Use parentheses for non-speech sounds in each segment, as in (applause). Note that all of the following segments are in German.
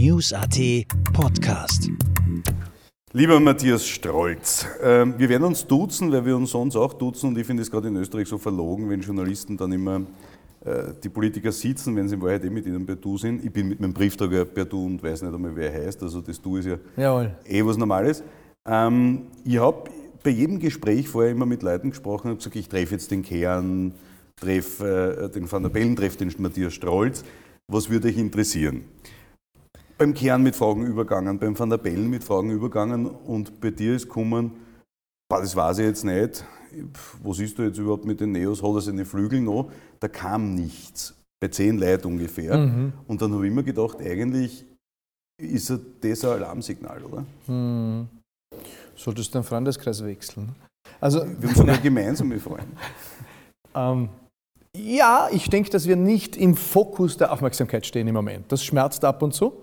News.at Podcast. Lieber Matthias Strolz, äh, wir werden uns duzen, weil wir uns sonst auch duzen und ich finde es gerade in Österreich so verlogen, wenn Journalisten dann immer äh, die Politiker sitzen, wenn sie in Wahrheit eh mit ihnen per Du sind. Ich bin mit meinem Briefträger per Du und weiß nicht einmal, wer er heißt, also das Du ist ja Jawohl. eh was Normales. Ähm, ich habe bei jedem Gespräch vorher immer mit Leuten gesprochen und gesagt, ich treffe jetzt den Kern, treffe äh, den Van der Bellen, treffe den Matthias Strolz. Was würde euch interessieren? Beim Kern mit Fragen übergangen, beim Van der Bellen mit Fragen übergangen und bei dir ist gekommen, das weiß ich jetzt nicht, was ist du jetzt überhaupt mit den Neos, hat er seine Flügel noch? Da kam nichts, bei zehn Leuten ungefähr. Mhm. Und dann habe ich mir gedacht, eigentlich ist das ein Alarmsignal, oder? Mhm. Solltest du den Freundeskreis wechseln? Also, wir haben sogar gemeinsame Freunde. (laughs) ähm, ja, ich denke, dass wir nicht im Fokus der Aufmerksamkeit stehen im Moment. Das schmerzt ab und zu.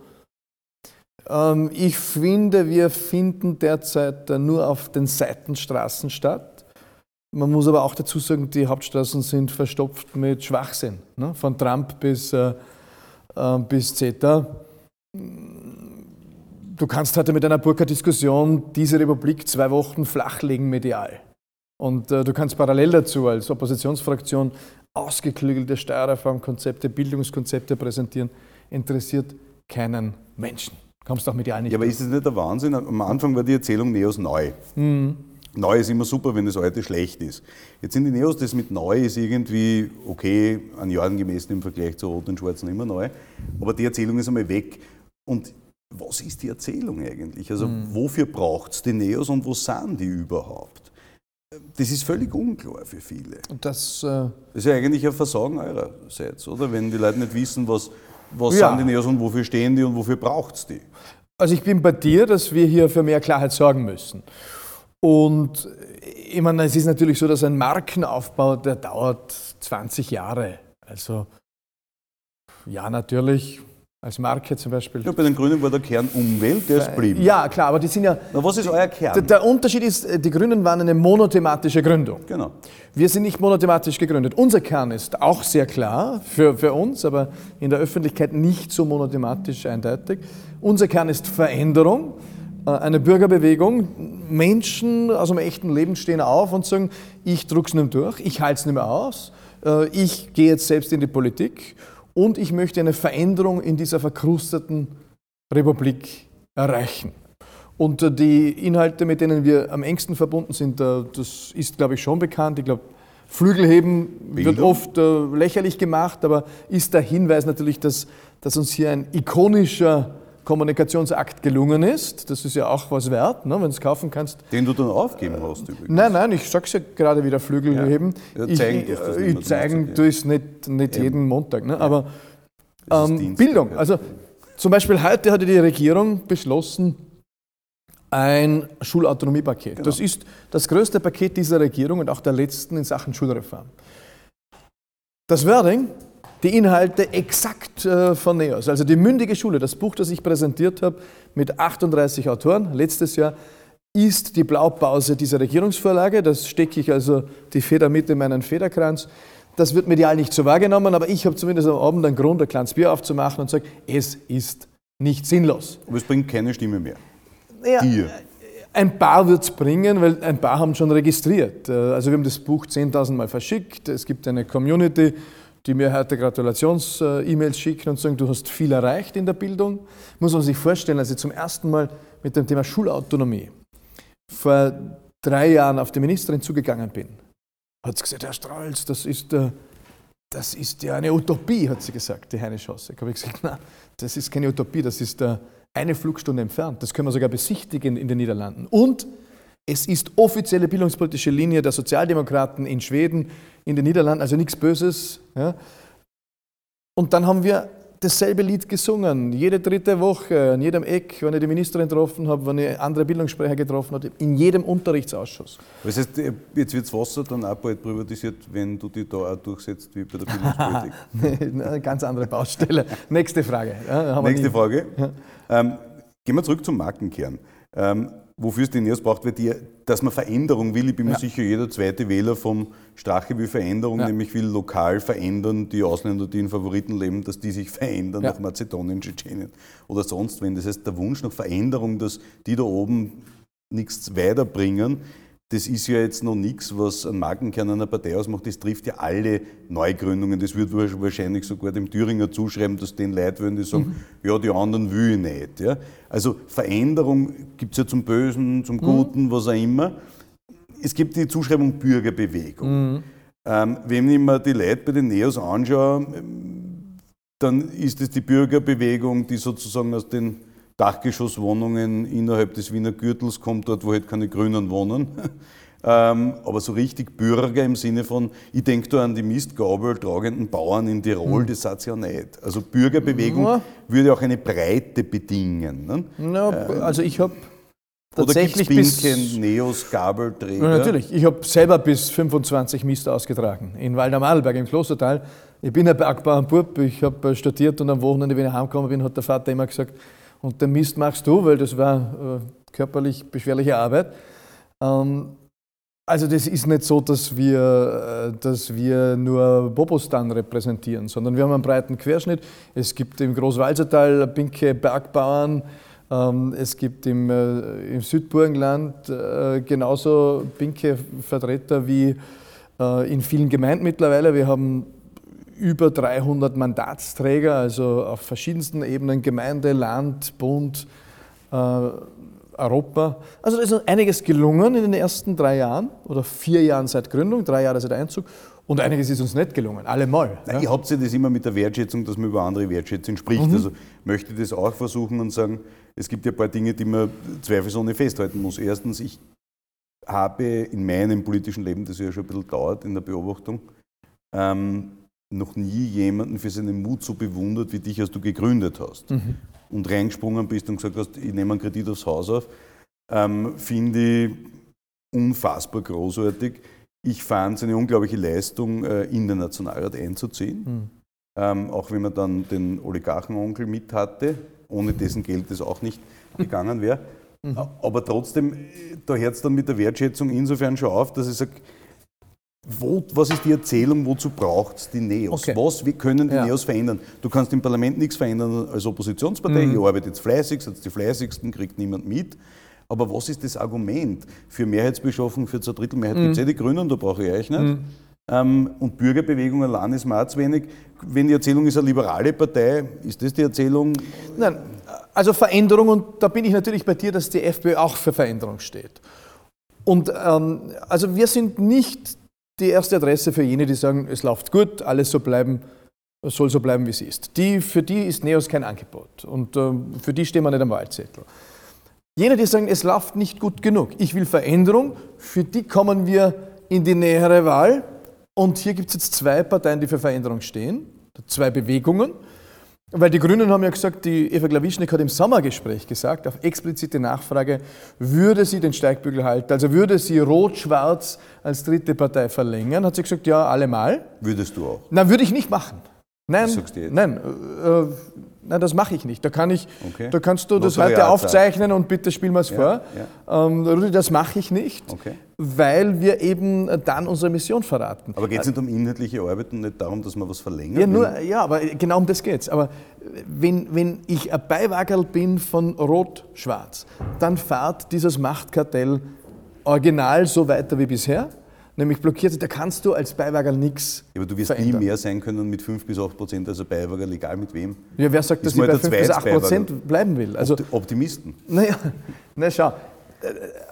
Ähm, ich finde, wir finden derzeit nur auf den Seitenstraßen statt. Man muss aber auch dazu sagen, die Hauptstraßen sind verstopft mit Schwachsinn, ne? von Trump bis, äh, äh, bis CETA. Du kannst heute mit einer Burka-Diskussion diese Republik zwei Wochen flachlegen medial. Und äh, du kannst parallel dazu als Oppositionsfraktion ausgeklügelte Steuerreformkonzepte, Bildungskonzepte präsentieren. Interessiert keinen Menschen. Kommst doch mit dir einig. Ja, aber ist das nicht der Wahnsinn? Am Anfang war die Erzählung Neos neu. Mhm. Neu ist immer super, wenn das alte schlecht ist. Jetzt sind die Neos, das mit neu ist irgendwie okay, an Jahren gemessen im Vergleich zu Rot und Schwarzen immer neu. Aber die Erzählung ist einmal weg. Und was ist die Erzählung eigentlich? Also mhm. wofür braucht es die Neos und wo sind die überhaupt? Das ist völlig unklar für viele. Und das, äh das ist ja eigentlich ein Versagen eurerseits, oder? Wenn die Leute nicht wissen, was, was ja. sind die Neos und wofür stehen die und wofür braucht es die? Also ich bin bei dir, dass wir hier für mehr Klarheit sorgen müssen. Und ich meine, es ist natürlich so, dass ein Markenaufbau, der dauert 20 Jahre. Also ja, natürlich als Marke zum Beispiel. Ja, bei den Grünen war der Kern Umwelt, der ist blieben. Ja, klar, aber die sind ja. Na, was ist euer Kern? Der, der, Unterschied ist, äh, die Grünen waren eine monothematische Gründung. Genau. Wir sind nicht monothematisch gegründet. Unser Kern ist auch sehr klar für, für uns, aber in der Öffentlichkeit nicht so monothematisch eindeutig. Unser Kern ist Veränderung, äh, eine Bürgerbewegung. Menschen aus dem echten Leben stehen auf und sagen: Ich druck's nicht mehr durch, ich halte es nicht mehr aus, äh, ich gehe jetzt selbst in die Politik und ich möchte eine Veränderung in dieser verkrusteten Republik erreichen. Und äh, die Inhalte, mit denen wir am engsten verbunden sind, äh, das ist, glaube ich, schon bekannt. Ich glaube, Flügelheben Bildung. wird oft äh, lächerlich gemacht, aber ist der Hinweis natürlich, dass, dass uns hier ein ikonischer Kommunikationsakt gelungen ist. Das ist ja auch was wert, ne, wenn du es kaufen kannst. Den du dann aufgeben hast übrigens. Nein, nein, ich sage es ja gerade wieder, Flügel ja. heben. Ja, zeigen ich ich, ich zeigen tue es nicht, nicht jeden Montag. Ne, aber ähm, Bildung. Also zum Beispiel heute hatte die Regierung beschlossen, ein Schulautonomiepaket. Genau. Das ist das größte Paket dieser Regierung und auch der letzten in Sachen Schulreform. Das Wording die Inhalte exakt äh, von NEOS. Also die mündige Schule, das Buch, das ich präsentiert habe mit 38 Autoren letztes Jahr, ist die Blaupause dieser Regierungsvorlage. Das stecke ich also die Feder mit in meinen Federkranz. Das wird medial nicht so wahrgenommen, aber ich habe zumindest am Abend einen Grund, ein kleines Bier aufzumachen und sage, es ist nicht sinnlos. Aber es bringt keine Stimme mehr. Ja, Dir. Ein paar wird es bringen, weil ein paar haben schon registriert. Äh, also wir haben das Buch 10.000 Mal verschickt. Es gibt eine Community die mir heute Gratulations-E-Mails schicken und sagen, du hast viel erreicht in der Bildung. Muss man sich vorstellen, als ich zum ersten Mal mit dem Thema Schulautonomie vor drei Jahren auf die Ministerin zugegangen bin, hat sie gesagt, Herr Strauls, das ist, äh, das ist ja eine Utopie, hat sie gesagt, die Heine Schosse. Ich habe gesagt, nein, das ist keine Utopie, das ist äh, eine Flugstunde entfernt. Das können wir sogar besichtigen in den Niederlanden. Und es ist offizielle bildungspolitische Linie der Sozialdemokraten in Schweden, in den Niederlanden, also nichts Böses. Ja. Und dann haben wir dasselbe Lied gesungen, jede dritte Woche, an jedem Eck, wenn ich die Ministerin getroffen habe, wenn ich andere Bildungssprecher getroffen habe, in jedem Unterrichtsausschuss. Das heißt, jetzt wird das Wasser dann auch bald privatisiert, wenn du dich da auch durchsetzt wie bei der Bildungspolitik? (laughs) Eine ganz andere Baustelle. (laughs) Nächste Frage. Ja, Nächste Frage. Ja. Ähm, gehen wir zurück zum Markenkern. Ähm, wofür es die Neos braucht, weil die, dass man Veränderung will. Ich bin Ja. mir sicher, jeder zweite Wähler vom Strache will Veränderung, Ja. nämlich will lokal verändern, die Ausländer, die in Favoriten leben, dass die sich (laughs) verändern Ja. nach Mazedonien, Tschetschenien oder sonst wenn. Das heißt, der Wunsch nach Veränderung, dass die da oben nichts weiterbringen, das ist ja jetzt noch nichts, was einen Markenkern einer Partei ausmacht. Das trifft ja alle Neugründungen. Das wird wahrscheinlich sogar dem Thüringer zuschreiben, dass den Leute wollen, die sagen, ja, die anderen will ich nicht. Ja? Also Veränderung gibt es ja zum Bösen, zum Guten, was auch immer. Es gibt die Zuschreibung Bürgerbewegung. Ähm, wenn ich mir die Leute bei den Neos anschaue, dann ist es die Bürgerbewegung, die sozusagen aus den Dachgeschosswohnungen innerhalb des Wiener Gürtels kommt, dort wo halt keine Grünen wohnen. (laughs) ähm, aber so richtig Bürger im Sinne von, ich denke da an die Mistgabel tragenden Bauern in Tirol, das sagt ja nicht. Also Bürgerbewegung Ja. würde auch eine Breite bedingen. Ne? Ja, also ich habe Oder tatsächlich es bis... Pinken, Neos, Gabelträger? Ja, natürlich. Ich habe selber bis 25 Mist ausgetragen. In Waldam-Adelberg im Klostertal. Ich bin ein Bergbauernbub, ich habe studiert und am Wochenende, wenn ich heimgekommen bin, hat der Vater immer gesagt, und den Mist machst du, weil das war äh, körperlich beschwerliche Arbeit. Ähm, also das ist nicht so, dass wir, äh, dass wir nur Bobostan repräsentieren, sondern wir haben einen breiten Querschnitt. Es gibt im Großwalsertal pinke Bergbauern, ähm, es gibt im, äh, im Südburgenland äh, genauso pinke Vertreter wie in vielen Gemeinden mittlerweile. Wir haben über 300 Mandatsträger, also auf verschiedensten Ebenen, Gemeinde, Land, Bund, äh, Europa. Also da ist einiges gelungen in den ersten drei Jahren oder vier Jahren seit Gründung, drei Jahre seit Einzug. Und einiges ist uns nicht gelungen, allemal. Nein, ja. Ihr habt ja das immer mit der Wertschätzung, dass man über andere Wertschätzung spricht. Mhm. Also möchte ich das auch versuchen und sagen, es gibt ja ein paar Dinge, die man zweifelsohne festhalten muss. Erstens, ich habe in meinem politischen Leben, das ja schon ein bisschen dauert in der Beobachtung, ähm, noch nie jemanden für seinen Mut so bewundert wie dich, als du gegründet hast Mhm. und reingesprungen bist und gesagt hast, ich nehme einen Kredit aufs Haus auf, ähm, finde ich unfassbar großartig. Ich fand es eine unglaubliche Leistung, äh, in den Nationalrat einzuziehen, Mhm. ähm, auch wenn man dann den Oligarchenonkel mit hatte, ohne dessen Geld das auch nicht gegangen wäre. Mhm. Aber trotzdem, äh, da hört es dann mit der Wertschätzung insofern schon auf, dass ich sage, wo, was ist die Erzählung, wozu braucht es die Neos? Okay. Was wie können die Ja. Neos verändern? Du kannst im Parlament nichts verändern als Oppositionspartei. Mhm. Ihr arbeitet jetzt fleißig, seid die fleißigsten, kriegt niemand mit. Aber was ist das Argument? Für Mehrheitsbeschaffung, für zwei Drittel Mehrheit gibt es eh die Grünen, da brauche ich euch nicht. Ähm, und Bürgerbewegung allein ist mir wenig. Wenn die Erzählung ist eine liberale Partei, ist das die Erzählung? Nein, also Veränderung, und da bin ich natürlich bei dir, dass die FPÖ auch für Veränderung steht. Und ähm, also wir sind nicht die erste Adresse für jene, die sagen, es läuft gut, alles so bleiben, soll so bleiben, wie es ist. Die, für die ist Neos kein Angebot und ähm, für die stehen wir nicht am Wahlzettel. Jene, die sagen, es läuft nicht gut genug, ich will Veränderung, für die kommen wir in die nähere Wahl. Und hier gibt es jetzt zwei Parteien, die für Veränderung stehen, zwei Bewegungen. Weil die Grünen haben ja gesagt, die Eva Klawischnik hat im Sommergespräch gesagt, auf explizite Nachfrage, würde sie den Steigbügel halten, also würde sie Rot-Schwarz als dritte Partei verlängern, hat sie gesagt, ja, allemal. Würdest du auch? Nein, würde ich nicht machen. Nein, Was sagst du jetzt? nein, äh, nein, das mache ich nicht. Da, kann ich, Okay. da kannst du das heute aufzeichnen und bitte spiel mal es vor. ja. Ähm, Rudi, das mache ich nicht, Okay. weil wir eben dann unsere Mission verraten. Aber geht es nicht um inhaltliche Arbeit und nicht darum, dass man was verlängert? Ja, nur, ja, aber genau um das geht's. Aber wenn, wenn ich ein Beiwagerl bin von Rot-Schwarz, dann fahrt dieses Machtkartell original so weiter wie bisher, nämlich blockiert. Da kannst du als Beiwagerl nichts aber du wirst verändern. nie mehr sein können mit 5 bis 8 Prozent als ein Beiwager, egal mit wem. Ja, wer sagt, dass ich bei der 5 bis 8 Zweitsbeiwagerl. Prozent bleiben will? Also, Opti- Optimisten. naja, (laughs) na schau.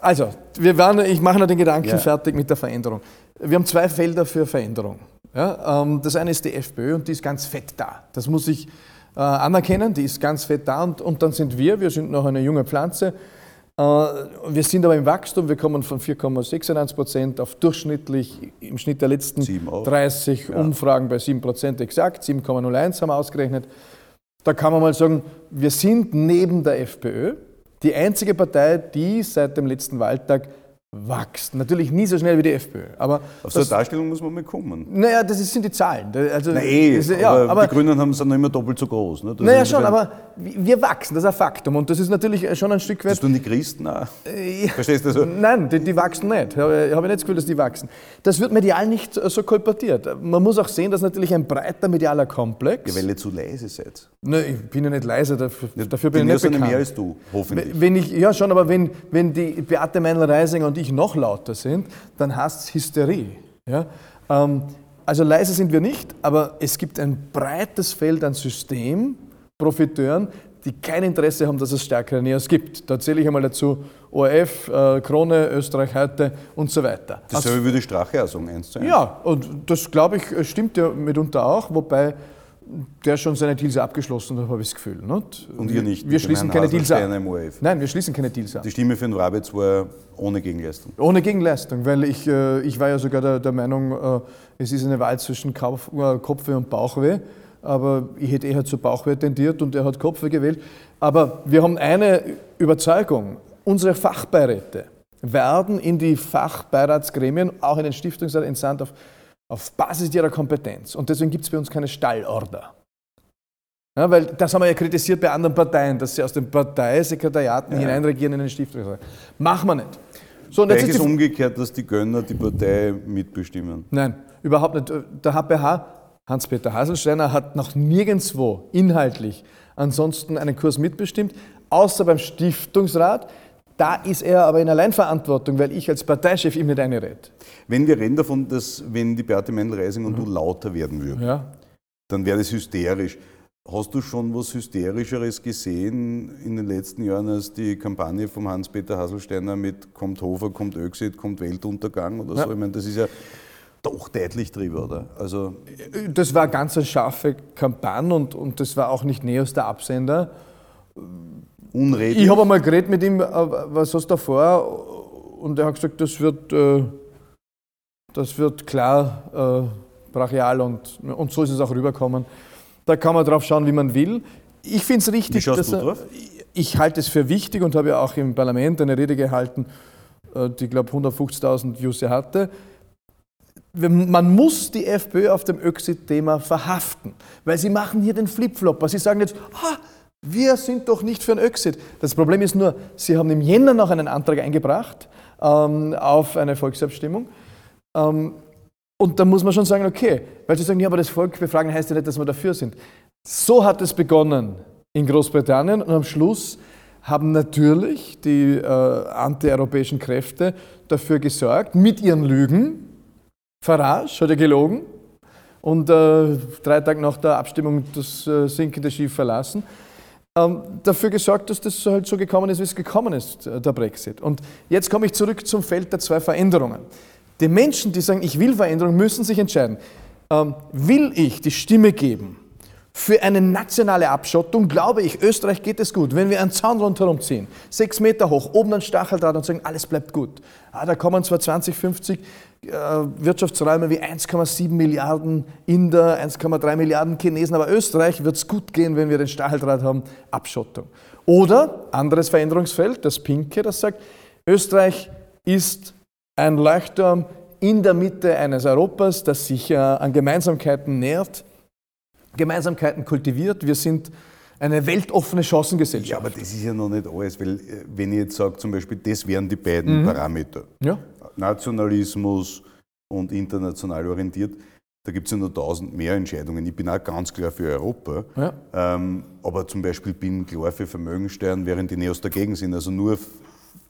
Also, wir waren, ich mache noch den Gedanken Ja. fertig mit der Veränderung. Wir haben zwei Felder für Veränderung. Ja, ähm, das eine ist die FPÖ und die ist ganz fett da. Das muss ich äh, anerkennen, die ist ganz fett da. Und, und dann sind wir, wir sind noch eine junge Pflanze. Äh, wir sind aber im Wachstum, wir kommen von 4,96 Prozent auf durchschnittlich im Schnitt der letzten Sieben auf. 30 Umfragen bei 7 Prozent exakt, 7,01 haben wir ausgerechnet. Da kann man mal sagen, wir sind neben der FPÖ die einzige Partei, die seit dem letzten Wahltag wächst. Natürlich nie so schnell wie die FPÖ. Aber Auf so eine Darstellung muss man mal kommen. naja, das ist- sind die Zahlen. Also, Na eh, das, ja, aber, aber die Grünen haben, sind noch immer doppelt so groß. Ne? Das naja, ist schon, aber wir wachsen, das ist ein Faktum. Und das ist natürlich schon ein Stück weit. Das tun die Christen auch. Äh, Verstehst du so? Nein, die, die wachsen nicht. Ich habe habe nicht das Gefühl, dass die wachsen. Das wird medial nicht so kolportiert. Man muss auch sehen, dass natürlich ein breiter medialer Komplex. Ja, weil ihr zu leise seid. Nein, ich bin ja nicht leise, dafür, dafür Die bin ich nicht bekannt. mehr als du, hoffentlich. Wenn ich, ja, schon, aber wenn, wenn die Beate Meinl-Reisinger und ich noch lauter sind, dann heißt es Hysterie. Ja? Ähm, also leise sind wir nicht, aber es gibt ein breites Feld an Systemprofiteuren, die kein Interesse haben, dass es stärkere Neos gibt. Da zähle ich einmal dazu ORF, äh, Krone, Österreich heute und so weiter. Dasselbe würde Strache auch sagen, eins zu eins. Ja, und das glaube ich stimmt ja mitunter auch, wobei der schon seine Deals abgeschlossen hat, habe ich das Gefühl. Nicht? Und ihr nicht. Wir schließen keine Deals ab. Nein, wir schließen keine Deals ab. Die Stimme für den Rabitz war ohne Gegenleistung. Ohne Gegenleistung, weil ich, äh, ich war ja sogar der, der Meinung, äh, es ist eine Wahl zwischen Kauf, äh, Kopfweh und Bauchweh. Aber ich hätte eher zu Bauchweh tendiert und er hat Kopfweh gewählt. Aber wir haben eine Überzeugung. Unsere Fachbeiräte werden in die Fachbeiratsgremien, auch in den Stiftungsrat, entsandt auf, auf Basis ihrer Kompetenz. Und deswegen gibt es bei uns keine Stallorder. Ja, weil das haben wir ja kritisiert bei anderen Parteien, dass sie aus den Parteisekretariaten hineinregieren in den Stiftungsrat. Machen wir nicht. So, und euch ist umgekehrt, dass die Gönner die Partei mitbestimmen. Nein, überhaupt nicht. Der HPH, Hans-Peter Haselsteiner, hat noch nirgendwo inhaltlich ansonsten einen Kurs mitbestimmt, außer beim Stiftungsrat. Da ist er aber in Alleinverantwortung, weil ich als Parteichef ihm nicht einrede. Wenn wir reden davon, dass wenn die Beate Mendel-Reising und du lauter werden würden, Ja. dann wäre das hysterisch. Hast du schon was Hysterischeres gesehen in den letzten Jahren als die Kampagne vom Hans-Peter Haselsteiner mit Kommt Hofer, kommt Öxit, kommt Weltuntergang oder so? Ja. Ich meine, das ist ja doch deutlich drüber, oder? Also, Das war ganz eine scharfe Kampagne und, und das war auch nicht Neos der Absender. Unredlich. Ich habe einmal geredet mit ihm, äh, was hast du da vor? Und er hat gesagt, das wird, äh, das wird klar, äh, brachial und, und so ist es auch rüberkommen. Da kann man drauf schauen, wie man will. Ich finde es richtig, Wie schaust dass du er, drauf? ich halte es für wichtig und habe ja auch im Parlament eine Rede gehalten, die, glaube 150.000 Views hatte. Man muss die FPÖ auf dem Öxit-Thema verhaften, weil sie machen hier den Flipflopper. Sie sagen jetzt, ah, wir sind doch nicht für ein Öxit. Das Problem ist nur, sie haben im Jänner noch einen Antrag eingebracht ähm, auf eine Volksabstimmung. Ähm, und da muss man schon sagen, okay, weil sie sagen, ja, aber das Volk befragen heißt ja nicht, dass wir dafür sind. So hat es begonnen in Großbritannien und am Schluss haben natürlich die äh, antieuropäischen Kräfte dafür gesorgt, mit ihren Lügen, Farage hat ja gelogen und äh, drei Tage nach der Abstimmung das äh, sinkende Schiff verlassen, dafür gesorgt, dass das halt so gekommen ist, wie es gekommen ist, äh, der Brexit. Und jetzt komme ich zurück zum Feld der zwei Veränderungen. Die Menschen, die sagen, ich will Veränderung, müssen sich entscheiden. Ähm, will ich die Stimme geben für eine nationale Abschottung, glaube ich, Österreich geht es gut. Wenn wir einen Zaun rundherum ziehen, sechs Meter hoch, oben ein Stacheldraht und sagen, alles bleibt gut. Ah, da kommen zwar 2050 äh, Wirtschaftsräume wie 1,7 Milliarden Inder, 1,3 Milliarden Chinesen, aber Österreich wird es gut gehen, wenn wir den Stacheldraht haben, Abschottung. Oder anderes Veränderungsfeld, das Pinke, das sagt, Österreich ist ein Leuchtturm in der Mitte eines Europas, das sich äh, an Gemeinsamkeiten nährt, Gemeinsamkeiten kultiviert. Wir sind eine weltoffene Chancengesellschaft. Ja, aber das ist ja noch nicht alles, weil äh, wenn ich jetzt sage, zum Beispiel, das wären die beiden Parameter, Ja. Nationalismus und international orientiert, da gibt es ja noch tausend mehr Entscheidungen. Ich bin auch ganz klar für Europa, Ja. ähm, aber zum Beispiel bin klar für Vermögensteuern, während die Neos dagegen sind. Also nur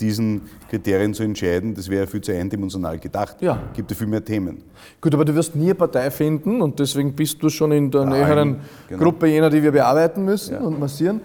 diesen Kriterien zu entscheiden, das wäre viel zu eindimensional gedacht. Ja. Gibt ja viel mehr Themen. Gut, aber du wirst nie eine Partei finden und deswegen bist du schon in der Ja, näheren genau. Gruppe jener, die wir bearbeiten müssen Ja. und massieren,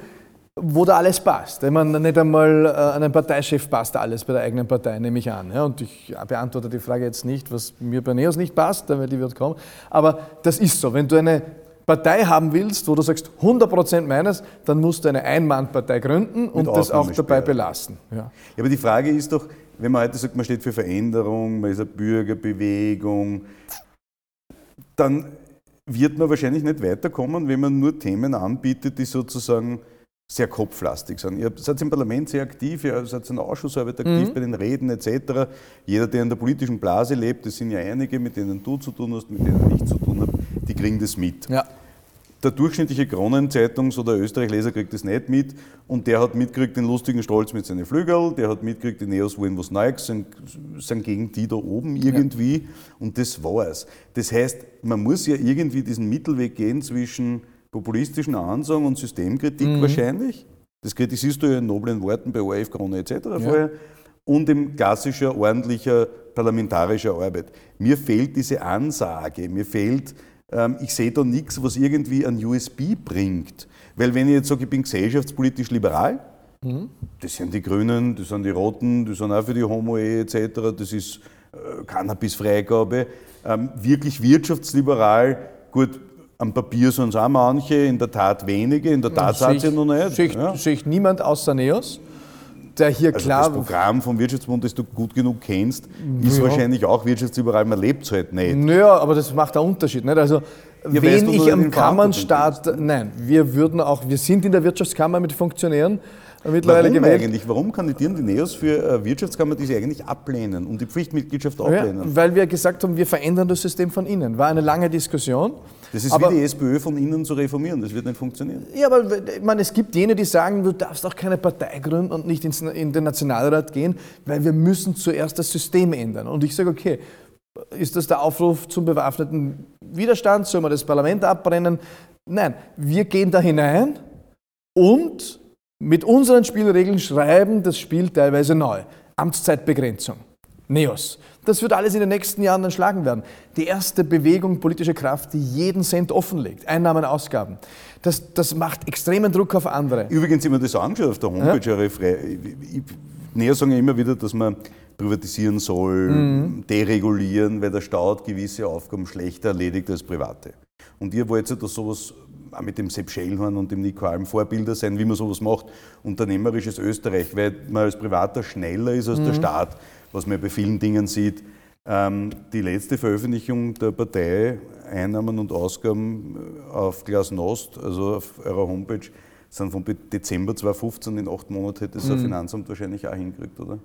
wo da alles passt. Ich meine, nicht einmal äh, einem Parteichef passt alles bei der eigenen Partei, nehme ich an. Ja, und ich beantworte die Frage jetzt nicht, was mir bei Neos nicht passt, weil die wird kommen. Aber das ist so. Wenn du eine Partei haben willst, wo du sagst, 100% meines, dann musst du eine Einmannpartei gründen und das auch dabei belassen. Ja. Ja, aber die Frage ist doch, wenn man heute sagt, man steht für Veränderung, man ist eine Bürgerbewegung, dann wird man wahrscheinlich nicht weiterkommen, wenn man nur Themen anbietet, die sozusagen sehr kopflastig sind. Ihr seid im Parlament sehr aktiv, ihr seid in der Ausschussarbeit aktiv, Mhm. bei den Reden etc. Jeder, der in der politischen Blase lebt, das sind ja einige, mit denen du zu tun hast, mit denen ich zu tun habe, die kriegen das mit. Ja. Der durchschnittliche Kronenzeitungs- oder Österreich-Leser kriegt das nicht mit und der hat mitgekriegt den lustigen Stolz mit seinen Flügeln, der hat mitgekriegt, die Neos wollen was Neues, sind, sind gegen die da oben irgendwie und das war's. Das heißt, man muss ja irgendwie diesen Mittelweg gehen zwischen populistischen Ansagen und Systemkritik wahrscheinlich. Das kritisierst du ja in noblen Worten bei ORF, Krone etc. vorher. Und in klassischer, ordentlicher parlamentarischer Arbeit. Mir fehlt diese Ansage, mir fehlt, ähm, ich sehe da nichts, was irgendwie ein USB bringt. Weil wenn ich jetzt sage, ich bin gesellschaftspolitisch liberal, das sind die Grünen, das sind die Roten, das sind auch für die Homo-Ehe etc., das ist äh, Cannabis-Freigabe. Ähm, wirklich wirtschaftsliberal, gut, am Papier sind es auch manche, in der Tat wenige, in der Tat sind sie noch nicht. sehe ich, ja. sehe ich niemand außer Neos, der hier Also klar. das Programm vom Wirtschaftsbund, das du gut genug kennst, ist wahrscheinlich auch wirtschaftsliberal, man lebt es halt nicht. Naja, aber das macht einen Unterschied. Nicht? Also, weil wenn ich am Kammernstaat, nein, wir würden auch, wir sind in der Wirtschaftskammer mit Funktionären mittlerweile Warum gewählt. eigentlich? Warum kandidieren die Neos für äh, Wirtschaftskammer, die sie eigentlich ablehnen und die Pflichtmitgliedschaft Ja, ablehnen? weil wir gesagt haben, wir verändern das System von innen. War eine lange Diskussion. Das ist aber, wie die SPÖ von innen zu reformieren, das wird nicht funktionieren. Ja, aber ich meine, es gibt jene, die sagen, du darfst auch keine Partei gründen und nicht ins, in den Nationalrat gehen, weil wir müssen zuerst das System ändern. Und ich sage, okay, ist das der Aufruf zum bewaffneten Widerstand? Sollen wir das Parlament abbrennen? Nein, wir gehen da hinein und mit unseren Spielregeln schreiben das Spiel teilweise neu. Amtszeitbegrenzung. Neos. Das wird alles in den nächsten Jahren dann schlagen werden. Die erste Bewegung, politische Kraft, die jeden Cent offenlegt. Einnahmen, Ausgaben. Das, das macht extremen Druck auf andere. Übrigens, ich mir das angeschaut auf der Homepage, ja. frei, Näher sagen ja immer wieder, dass man privatisieren soll, Mhm. deregulieren, weil der Staat gewisse Aufgaben schlechter erledigt als private. Und ihr wollt ja, dass sowas auch mit dem Sepp Schellhorn und dem Nico Alm Vorbilder sein, wie man sowas macht. Unternehmerisches Österreich, weil man als Privater schneller ist als Mhm. der Staat, was man bei vielen Dingen sieht. Ähm, die letzte Veröffentlichung der Partei, Einnahmen und Ausgaben äh, auf Glasnost, also auf eurer Homepage, sind von Dezember 2015 in acht Monaten hätte das Mhm. das Finanzamt wahrscheinlich auch hingekriegt, oder?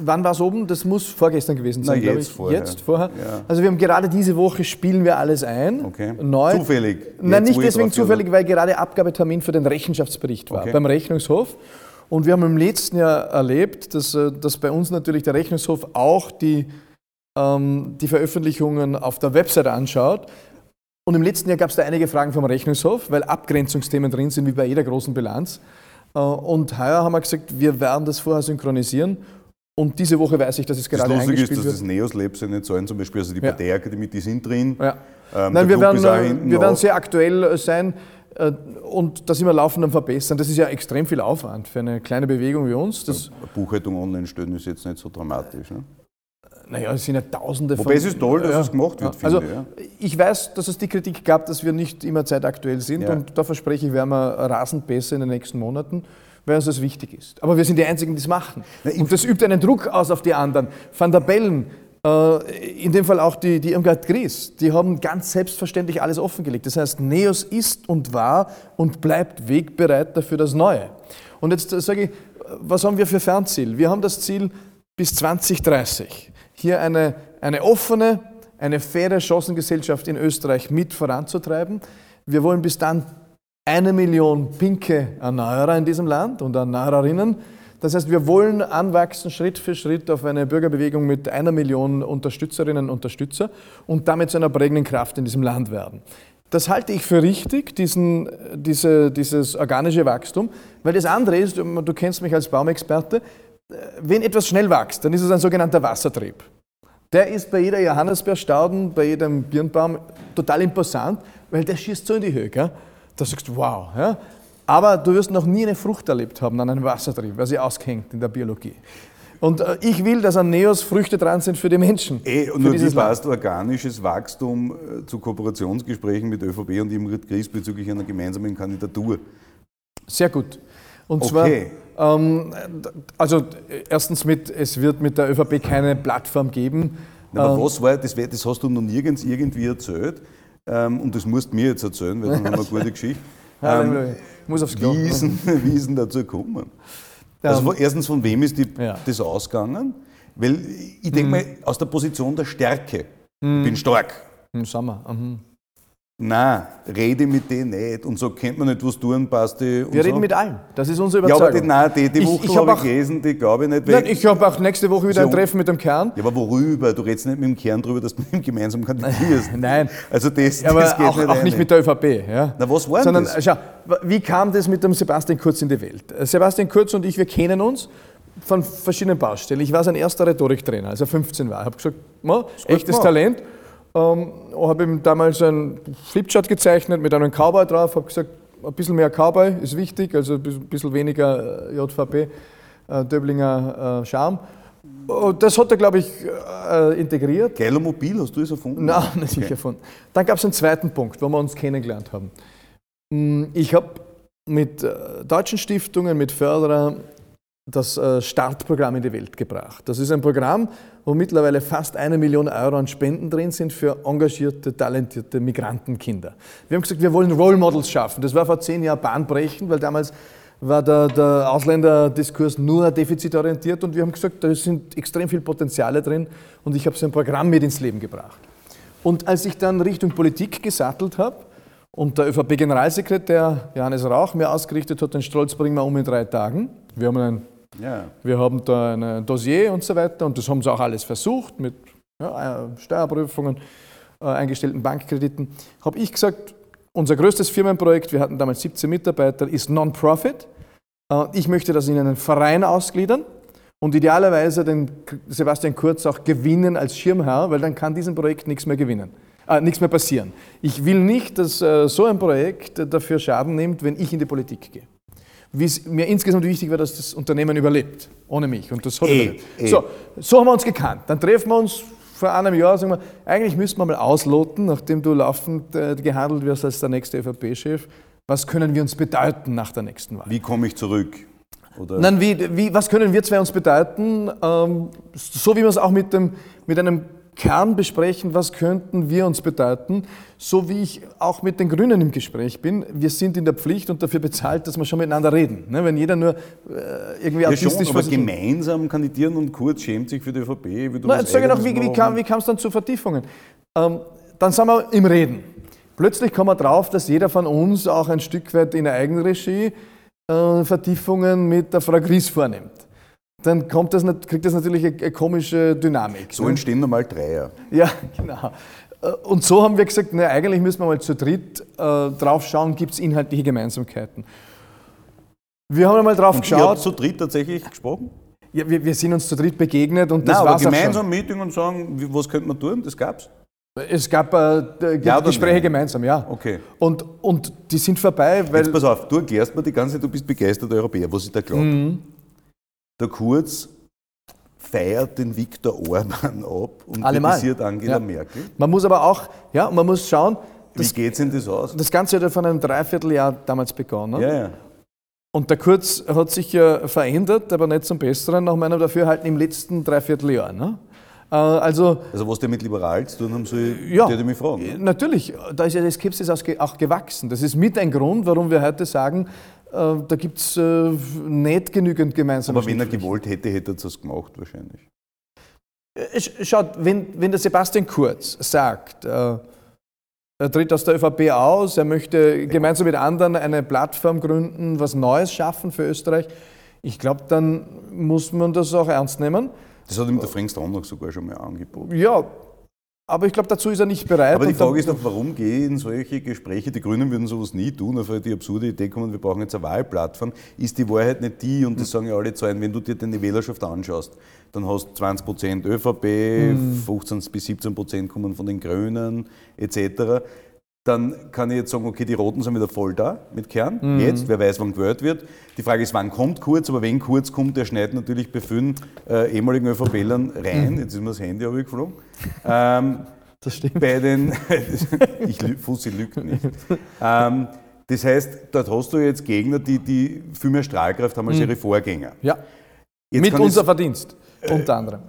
Wann war es oben? Das muss vorgestern gewesen sein, glaube ich. vorher. Jetzt, vorher. Ja. Also wir haben gerade diese Woche spielen wir alles ein. Okay. Neu. Zufällig. Nein, Jetzt, nicht deswegen zufällig, weil gerade Abgabetermin für den Rechenschaftsbericht war Okay. beim Rechnungshof. Und wir haben im letzten Jahr erlebt, dass, äh, dass bei uns natürlich der Rechnungshof auch die, ähm, die Veröffentlichungen auf der Website anschaut. Und im letzten Jahr gab es da einige Fragen vom Rechnungshof, weil Abgrenzungsthemen drin sind, wie bei jeder großen Bilanz. Äh, Und heuer haben wir gesagt, wir werden das vorher synchronisieren. Und diese Woche weiß ich, dass es Das gerade Lustige ist, eingespielt dass wird. das Neos Lab seine Zahlen zum Beispiel, also die Ja. Parteiakademie, die sind drin. Ja. Ähm, Nein, wir Club werden, ist wir werden sehr aktuell äh, sein äh, und das immer laufend am Verbessern. Das ist ja extrem viel Aufwand für eine kleine Bewegung wie uns. Das, Buchhaltung online stellen ist jetzt nicht so dramatisch. Ne? naja, es sind ja Tausende Wobei es ist toll, dass Ja. es gemacht wird, Also finde ich. Ja. ich weiß, dass es die Kritik gab, dass wir nicht immer zeitaktuell sind Ja. und da verspreche ich, werden wir rasend besser in den nächsten Monaten, weil uns das wichtig ist. Aber wir sind die Einzigen, die es machen. Und das übt einen Druck aus auf die anderen. Van der Bellen, äh, in dem Fall auch die, die Irmgard Gries, die haben ganz selbstverständlich alles offengelegt. Das heißt, Neos ist und war und bleibt Wegbereiter für das Neue. Und jetzt sage ich, was haben wir für Fernziel? Wir haben das Ziel bis 2030, hier eine, eine offene, eine faire Chancengesellschaft in Österreich mit voranzutreiben. Wir wollen bis dann eine Million pinke Erneuerer in diesem Land und Erneuererinnen. Das heißt, wir wollen anwachsen Schritt für Schritt auf eine Bürgerbewegung mit einer Million Unterstützerinnen und Unterstützer und damit zu einer prägenden Kraft in diesem Land werden. Das halte ich für richtig, diesen, diese, dieses organische Wachstum, weil das andere ist, du kennst mich als Baumexperte, wenn etwas schnell wächst, dann ist es ein sogenannter Wassertrieb. Der ist bei jeder Johannisbeerstauden, bei jedem Birnbaum total imposant, weil der schießt so in die Höhe. Gell? Da sagst du, wow. Ja? Aber du wirst noch nie eine Frucht erlebt haben an einem Wassertrieb, weil sie aushängt in der Biologie. Und äh, ich will, dass an Neos Früchte dran sind für die Menschen. Eh, und nur wie passt organisches Wachstum äh, zu Kooperationsgesprächen mit ÖVP und Imrit Gries bezüglich einer gemeinsamen Kandidatur? Sehr gut. Und Okay. zwar, ähm, also erstens mit, es wird mit der ÖVP keine Plattform geben. Na, aber Ähm, was war, das, das hast du noch nirgends irgendwie erzählt ähm, und das musst du mir jetzt erzählen, weil dann haben wir eine gute Geschichte. (laughs) Ähm, muss aufs Klo. Wie ist, denn, wie ist denn dazu gekommen? Also erstens, von wem ist die, Ja. das ausgegangen? Weil ich denke mal, aus der Position der Stärke. Ich bin stark. Im Sommer. Mhm. Nein, rede mit denen nicht und so kennt man nicht, was tun, und Wir so. reden mit allen. Das ist unsere Ja, aber Überzeugung. die, nein, die, die Ich- Woche ich hab habe ich auch- gelesen, die glaube ich nicht. Nein, ich habe auch nächste Woche wieder ein So. Treffen mit dem Kern. ja, aber worüber? Du redest nicht mit dem Kern drüber, dass du mit ihm gemeinsam kandidierst. (laughs) Nein. Also das, Aber das geht auch, nicht auch nicht mit der ÖVP. Ja. Na, was war Sondern, das? Schau, wie kam das mit dem Sebastian Kurz in die Welt? Äh, Sebastian Kurz und ich, wir kennen uns von verschiedenen Baustellen. Ich war sein erster Rhetoriktrainer, als er 15 war. Ich habe gesagt, ma, echtes. Talent. Ähm, habe ihm damals einen Flipchart gezeichnet mit einem Cowboy drauf. habe gesagt, ein bisschen mehr Cowboy ist wichtig, also ein bisschen- weniger äh, JVP, äh, Döblinger äh, Charme. Und das hat er, glaube ich, äh, integriert. Geiler Mobil, hast du das erfunden? Nein, (laughs) nicht ich erfunden. Dann gab es einen zweiten Punkt, wo wir uns kennengelernt haben. Mm, Ich habe mit äh, deutschen Stiftungen, mit Förderern das äh, Startprogramm in die Welt gebracht. Das ist ein Programm, wo mittlerweile fast eine Million Euro an Spenden drin sind für engagierte, talentierte Migrantenkinder. Wir haben gesagt, wir wollen Role Models schaffen. Das war vor zehn Jahren bahnbrechend, weil damals war der, der Ausländerdiskurs nur defizitorientiert und wir haben gesagt, da sind extrem viele Potenziale drin und ich habe so ein Programm mit ins Leben gebracht. Und als ich dann Richtung Politik gesattelt habe und der ÖVP-Generalsekretär Johannes Rauch mir ausgerichtet hat, den Stolz bringen wir um in drei Tagen. Wir haben, ein, Ja. wir haben da ein Dossier und so weiter und das haben sie auch alles versucht mit ja, äh, Steuerprüfungen, äh, eingestellten Bankkrediten. Habe ich gesagt, unser größtes Firmenprojekt, wir hatten damals 17 Mitarbeiter, ist Non-Profit. Äh, Ich möchte das in einen Verein ausgliedern und idealerweise den Sebastian Kurz auch gewinnen als Schirmherr, weil dann kann diesem Projekt nichts mehr gewinnen, äh, nichts mehr passieren. Ich will nicht, dass äh, so ein Projekt dafür Schaden nimmt, wenn ich in die Politik gehe. Wie es mir insgesamt wichtig war, dass das Unternehmen überlebt, ohne mich. Und das hat Eh, überlebt. eh. So, so haben wir uns gekannt. Dann treffen wir uns vor einem Jahr, sagen wir, eigentlich müssten wir mal ausloten, nachdem du laufend äh, gehandelt wirst als der nächste ÖVP-Chef, was können wir uns bedeuten nach der nächsten Wahl? Wie komme ich zurück? Oder? Nein, wie, wie, was können wir zwei uns bedeuten? Ähm, so wie wir es auch mit, dem, mit einem Kern besprechen, was könnten wir uns bedeuten? So wie ich auch mit den Grünen im Gespräch bin. Wir sind in der Pflicht und dafür bezahlt, dass wir schon miteinander reden. Ne? Wenn jeder nur äh, irgendwie ja, schon, aber gemeinsam kandidieren und Kurz schämt sich für die ÖVP. Will Na, jetzt sage ich noch, wie, wie kam wie wie es dann zu Vertiefungen? Ähm, dann sind wir im Reden. Plötzlich kommen wir drauf, dass jeder von uns auch ein Stück weit in der Eigenregie äh, Vertiefungen mit der Frau Gries vornimmt. Dann kommt das, kriegt das natürlich eine, eine komische Dynamik. So ne? entstehen normal Dreier. Ja, (laughs) genau. Äh, Und so haben wir gesagt, na, eigentlich müssen wir mal zu dritt äh, drauf schauen, gibt es inhaltliche Gemeinsamkeiten. Wir haben einmal drauf Und ihr habt geschaut, zu dritt tatsächlich gesprochen? ja, wir, wir sind uns zu dritt begegnet und das Nein, aber war's gemeinsam Meeting und sagen, was könnte man tun? Das gab's? Es gab äh, Ja Gespräche gemeinsam, ja. Okay. Und, und die sind vorbei, weil Jetzt pass auf, du erklärst mir die ganze Zeit, du bist begeisterter Europäer, was ich da glaube. Mhm. Der Kurz feiert den Viktor Orban ab und Allemal. kritisiert Angela Ja. Merkel. man muss aber auch, ja, man muss schauen, Wie das, geht's denn das aus? das Ganze hat ja von einem Dreivierteljahr damals begonnen. Ja, ja. Und der Kurz hat sich ja verändert, aber nicht zum Besseren, nach meinem Dafürhalten im letzten Dreivierteljahr. Ne? Äh, Also Also was der mit liberal zu tun haben soll, Ja, der mich fragen. ne? natürlich, da ist ja die Skepsis auch ge- auch gewachsen. Das ist mit ein Grund, warum wir heute sagen, da gibt es äh, nicht genügend gemeinsame Aber wenn er gewollt hätte, hätte er das gemacht wahrscheinlich. Äh, sch- Schaut, wenn, wenn der Sebastian Kurz sagt, äh, er tritt aus der ÖVP aus, er möchte gemeinsam mit anderen eine Plattform gründen, was Neues schaffen für Österreich, ich glaube, dann muss man das auch ernst nehmen. Das hat ihm der Frank Stronach sogar schon mal angeboten. Ja, aber ich glaube, dazu ist er nicht bereit. Aber die Frage ist doch, warum gehe ich in solche Gespräche? Die Grünen würden sowas nie tun, auf die absurde Idee kommen, wir brauchen jetzt eine Wahlplattform. Ist die Wahrheit nicht die, und das sagen ja alle Zahlen, wenn du dir deine Wählerschaft anschaust, dann hast du 20 Prozent ÖVP, 15 bis 17 Prozent kommen von den Grünen etc. Dann kann ich jetzt sagen, okay, die Roten sind wieder voll da mit Kern. Jetzt, wer weiß, wann gewählt wird. Die Frage ist, wann kommt Kurz, aber wenn Kurz kommt, der schneidet natürlich bei vielen äh, ehemaligen ÖVP-Lern rein. Jetzt ist mir das Handy geflogen. Ähm, (laughs) Das stimmt. bei den, (laughs) ich, Fussi lügt nicht. Ähm, das heißt, dort hast du jetzt Gegner, die, die viel mehr Strahlkraft haben als ihre Vorgänger. Ja, Jetzt mit unser Verdienst, unter anderem.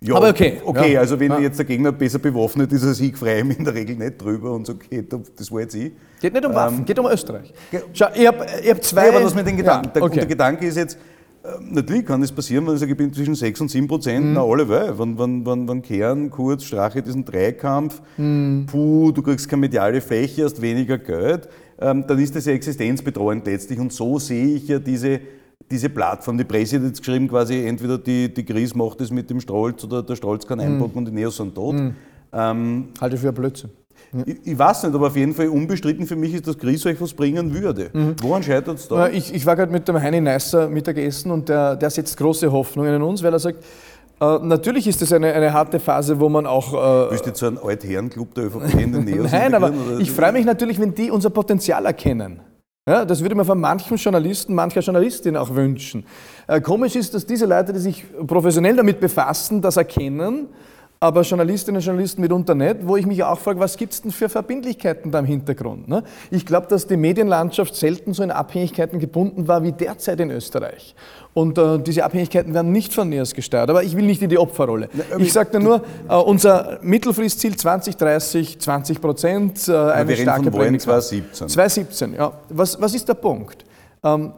Ja, Aber okay, Okay, ja. also wenn Ja. jetzt der Gegner besser bewaffnet ist als ich, freue ich mich in der Regel nicht drüber und so, okay, das war jetzt ich. Geht nicht um Waffen, geht um Österreich. Schau, ich habe hab zwei. Nein, aber das mit den Gedanken. Ja, der, okay. der Gedanke ist jetzt, ähm, natürlich kann es passieren, wenn ich sage, ich bin zwischen 6 und 7 Prozent, Mhm. na alle weil, wenn, wenn, wenn, wenn Kern, Kurz, Strache diesen Dreikampf, Mhm. puh, du kriegst keine mediale Fläche, hast weniger Geld, ähm, dann ist das ja existenzbedrohend letztlich und so sehe ich ja diese, diese Plattform. Die Presse hat jetzt geschrieben, quasi entweder die, die Gries macht es mit dem Stolz oder der Stolz Mhm. kann einpacken und die Neos sind tot. Ähm, Halte ich für ein Blödsinn. ich, ich weiß nicht, aber auf jeden Fall unbestritten für mich ist, dass Gries euch was bringen würde. Woran scheitert es da? Ich, ich war gerade mit dem Heini Neisser Mittagessen und der, der setzt große Hoffnungen in uns, weil er sagt, äh, natürlich ist das eine, eine harte Phase, wo man auch. Äh, Willst du jetzt so einen Altherrenclub der ÖVP in den Neos (laughs) Nein, aber ich freue mich natürlich, wenn die unser Potenzial erkennen. Ja, das würde man von manchen Journalisten, mancher Journalistin auch wünschen. Äh, komisch ist, dass diese Leute, die sich professionell damit befassen, das erkennen, aber Journalistinnen und Journalisten mitunter nicht, wo ich mich auch frage, was gibt es denn für Verbindlichkeiten da im Hintergrund? Ne? Ich glaube, dass die Medienlandschaft selten so in Abhängigkeiten gebunden war wie derzeit in Österreich. Und äh, diese Abhängigkeiten werden nicht von NEOS gesteuert. Aber ich will nicht in die Opferrolle. aber Ich sage nur, äh, unser Mittelfristziel 2030, 20 Prozent, äh, eine wir reden starke von Wahlen Prämie- 2017. 2017, ja. Was, was ist der Punkt? Ähm,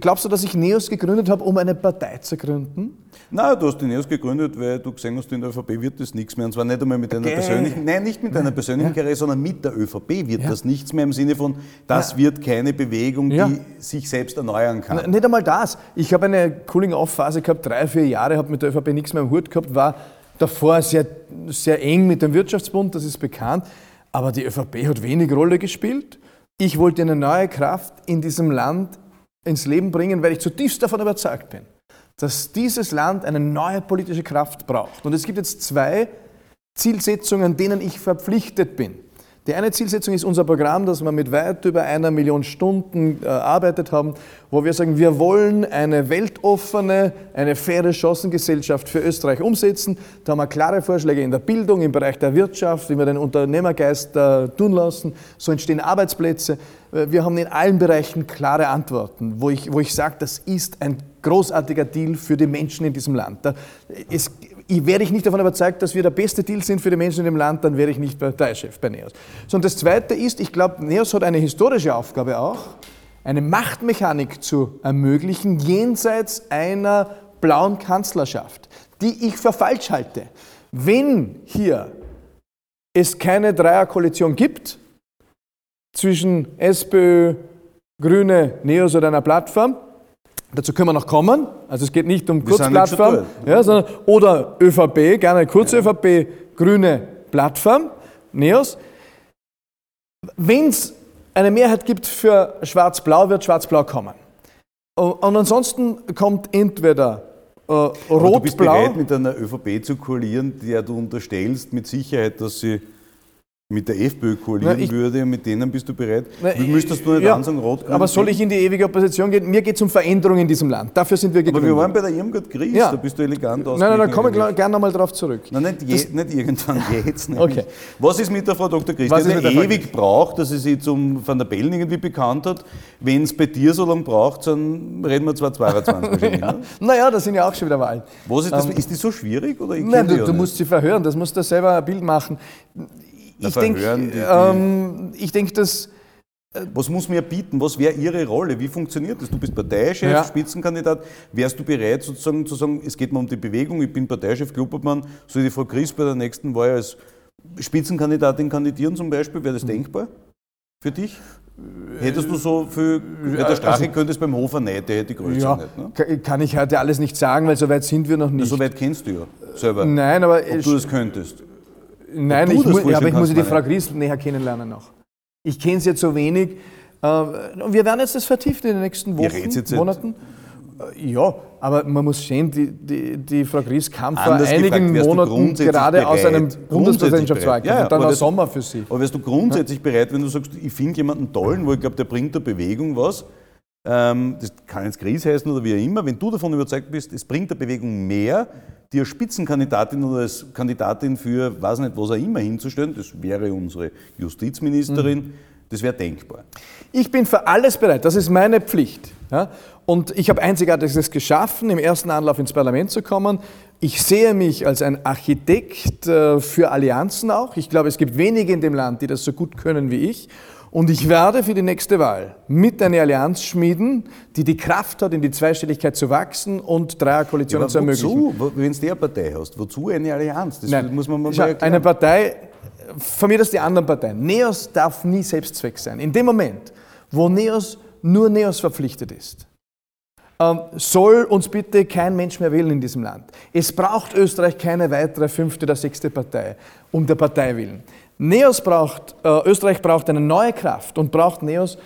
glaubst du, dass ich NEOS gegründet habe, um eine Partei zu gründen? Nein, du hast die Neos gegründet, weil du gesehen hast, in der ÖVP wird das nichts mehr. Und zwar nicht einmal mit einer Okay. persönlichen, nein, nicht mit einer persönlichen Karriere, sondern mit der ÖVP wird das nichts mehr im Sinne von, das wird keine Bewegung, Ja. die sich selbst erneuern kann. N- Nicht einmal das. Ich habe eine Cooling-Off-Phase gehabt, drei, vier Jahre, habe mit der ÖVP nichts mehr im Hut gehabt, war davor sehr, sehr eng mit dem Wirtschaftsbund, das ist bekannt. Aber die ÖVP hat wenig Rolle gespielt. Ich wollte eine neue Kraft in diesem Land ins Leben bringen, weil ich zutiefst davon überzeugt bin, dass dieses Land eine neue politische Kraft braucht. Und es gibt jetzt zwei Zielsetzungen, denen ich verpflichtet bin. Die eine Zielsetzung ist unser Programm, das wir mit weit über einer Million Stunden äh, erarbeitet haben, wo wir sagen, wir wollen eine weltoffene, eine faire Chancengesellschaft für Österreich umsetzen. Da haben wir klare Vorschläge in der Bildung, im Bereich der Wirtschaft, wie wir den Unternehmergeist äh, tun lassen. So entstehen Arbeitsplätze. Äh, Wir haben in allen Bereichen klare Antworten, wo ich, wo ich sage, das ist ein großartiger Deal für die Menschen in diesem Land. Es, ich, wäre ich nicht davon überzeugt, dass wir der beste Deal sind für die Menschen in dem Land, dann wäre ich nicht Parteichef bei NEOS. So, und das Zweite ist, ich glaube, NEOS hat eine historische Aufgabe auch, eine Machtmechanik zu ermöglichen, jenseits einer blauen Kanzlerschaft, die ich für falsch halte. Wenn hier es keine Dreierkoalition gibt, zwischen SPÖ, Grüne, NEOS oder einer Plattform. Dazu können wir noch kommen. Also es geht nicht um Kurzplattform, ja, sondern, oder ÖVP, gerne kurze ÖVP, Grüne Plattform, NEOS. Wenn es eine Mehrheit gibt für Schwarz-Blau, wird Schwarz-Blau kommen. Und ansonsten kommt entweder äh, Aber du bist Rot-Blau. bereit, mit einer ÖVP zu koalieren, der du unterstellst mit Sicherheit, dass sie mit der FPÖ koalieren Na, ich- würde, mit denen bist du bereit? Na, müsstest du nicht ja, ansagen, rot Aber soll ich in die ewige Opposition gehen? Mir geht es um Veränderung in diesem Land. Dafür sind wir Aber gegründet. wir waren bei der Irmgard Gries, Ja. da bist du elegant nein, nein, da komme ich gerne nochmal drauf zurück. Nein, nicht, je, nicht irgendwann, (laughs) jetzt. nämlich. Okay. Was ist mit der Frau Dr. Christ? Was Die mit der Frau ewig braucht, dass sie sich zum Van der Bellen irgendwie bekannt hat. Wenn es bei dir so lange braucht, dann reden wir zwar 22 wahrscheinlich. (laughs) Ja. Naja, da sind ja auch schon wieder Wahlen. Was ist das? ist die so schwierig? Oder ich Nein, du, du nicht. musst sie verhören, das musst du selber ein Bild machen. Ich denke, ähm, ich denk, dass Was muss mir bieten? Was wäre Ihre Rolle? Wie funktioniert das? Du bist Parteichef, Ja. Spitzenkandidat. Wärst du bereit, sozusagen zu sagen, es geht mir um die Bewegung, ich bin Parteichef, Klubobmann, soll die Frau Chris bei der nächsten Wahl als Spitzenkandidatin kandidieren zum Beispiel? Wäre das denkbar für dich? Hättest du so viel, weil der Strache könnte es beim Hofer nicht, der hätte die Größe ja, nicht. Ne? ka- kann ich heute alles nicht sagen, weil so weit sind wir noch nicht. so weit kennst du ja selber, Nein, aber, ob du das könntest. Nein, ich, mu- ja, aber ich muss die Frau Gries näher kennenlernen noch. Ich kenne sie jetzt so wenig. Äh, und wir werden jetzt das vertieft in den nächsten Wochen, jetzt Monaten. Äh, Ja, aber man muss sehen, die, die, die Frau Gries kam vor einigen gefragt, Monaten gerade aus bereit? einem Grundsätzlich Bundespräsidentschaftswahlkampf. Ja, ja, und dann war Sommer für sie. Aber wärst du grundsätzlich bereit, wenn du sagst, ich finde jemanden tollen, wo ich glaube, der bringt der Bewegung was, ähm, das kann jetzt Gries heißen oder wie auch immer, wenn du davon überzeugt bist, es bringt der Bewegung mehr, die als Spitzenkandidatin oder als Kandidatin für, weiß nicht, was auch immer hinzustellen, das wäre unsere Justizministerin, Das wäre denkbar. Ich bin für alles bereit, das ist meine Pflicht. Ja? Und ich habe einzigartiges geschaffen, im ersten Anlauf ins Parlament zu kommen. Ich sehe mich als ein Architekt äh, für Allianzen auch. Ich glaube, es gibt wenige in dem Land, die das so gut können wie ich. Und ich werde für die nächste Wahl mit einer Allianz schmieden, die die Kraft hat, in die Zweistelligkeit zu wachsen und Dreierkoalitionen ja, zu ermöglichen. Wozu, wenn du eine Partei hast, wozu eine Allianz? Das Nein, muss man mal Schau, erklären. Eine Partei, von mir das die anderen Parteien. Neos darf nie Selbstzweck sein. In dem Moment, wo Neos nur Neos verpflichtet ist, ähm, soll uns bitte kein Mensch mehr wählen in diesem Land. Es braucht Österreich keine weitere fünfte oder sechste Partei um der Partei willen. Neos braucht, äh, Österreich braucht eine neue Kraft und braucht Neos,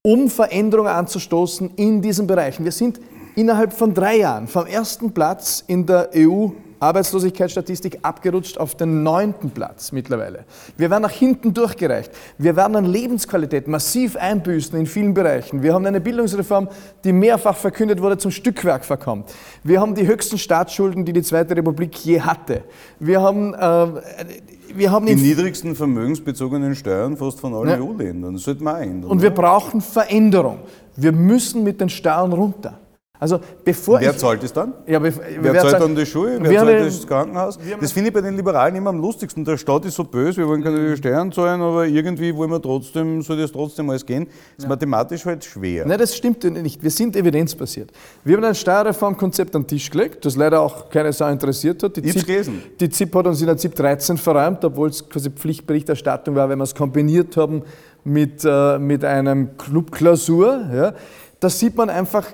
um Veränderungen anzustoßen in diesen Bereichen. Wir sind innerhalb von drei Jahren vom ersten Platz in der EU Arbeitslosigkeitsstatistik abgerutscht auf den neunten Platz mittlerweile. Wir werden nach hinten durchgereicht. Wir werden an Lebensqualität massiv einbüßen in vielen Bereichen. Wir haben eine Bildungsreform, die mehrfach verkündet wurde, zum Stückwerk verkommt. Wir haben die höchsten Staatsschulden, die die Zweite Republik je hatte. Wir haben, äh, wir haben die niedrigsten vermögensbezogenen Steuern fast von allen ja. EU-Ländern. Das sollte man ändern. Und wir brauchen Veränderung. Wir müssen mit den Steuern runter. Also bevor wer zahlt es dann? Ja, wer, wer zahlt dann die Schule? Wer zahlt eine, das Krankenhaus? Das finde ich bei den Liberalen immer am lustigsten. Der Staat ist so böse, wir wollen keine Steuern zahlen, aber irgendwie wollen wir trotzdem, soll das trotzdem alles gehen. Das ist ja. mathematisch halt schwer. Nein, das stimmt nicht. Wir sind evidenzbasiert. Wir haben ein Steuerreformkonzept an den Tisch gelegt, das leider auch keine Sau interessiert hat. Die ich ZIP, gelesen. Die ZIP hat uns in der ZIP 13 verräumt, obwohl es quasi Pflichtberichterstattung war, wenn wir es kombiniert haben mit, äh, mit einem Clubklausur. Ja. Da sieht man einfach,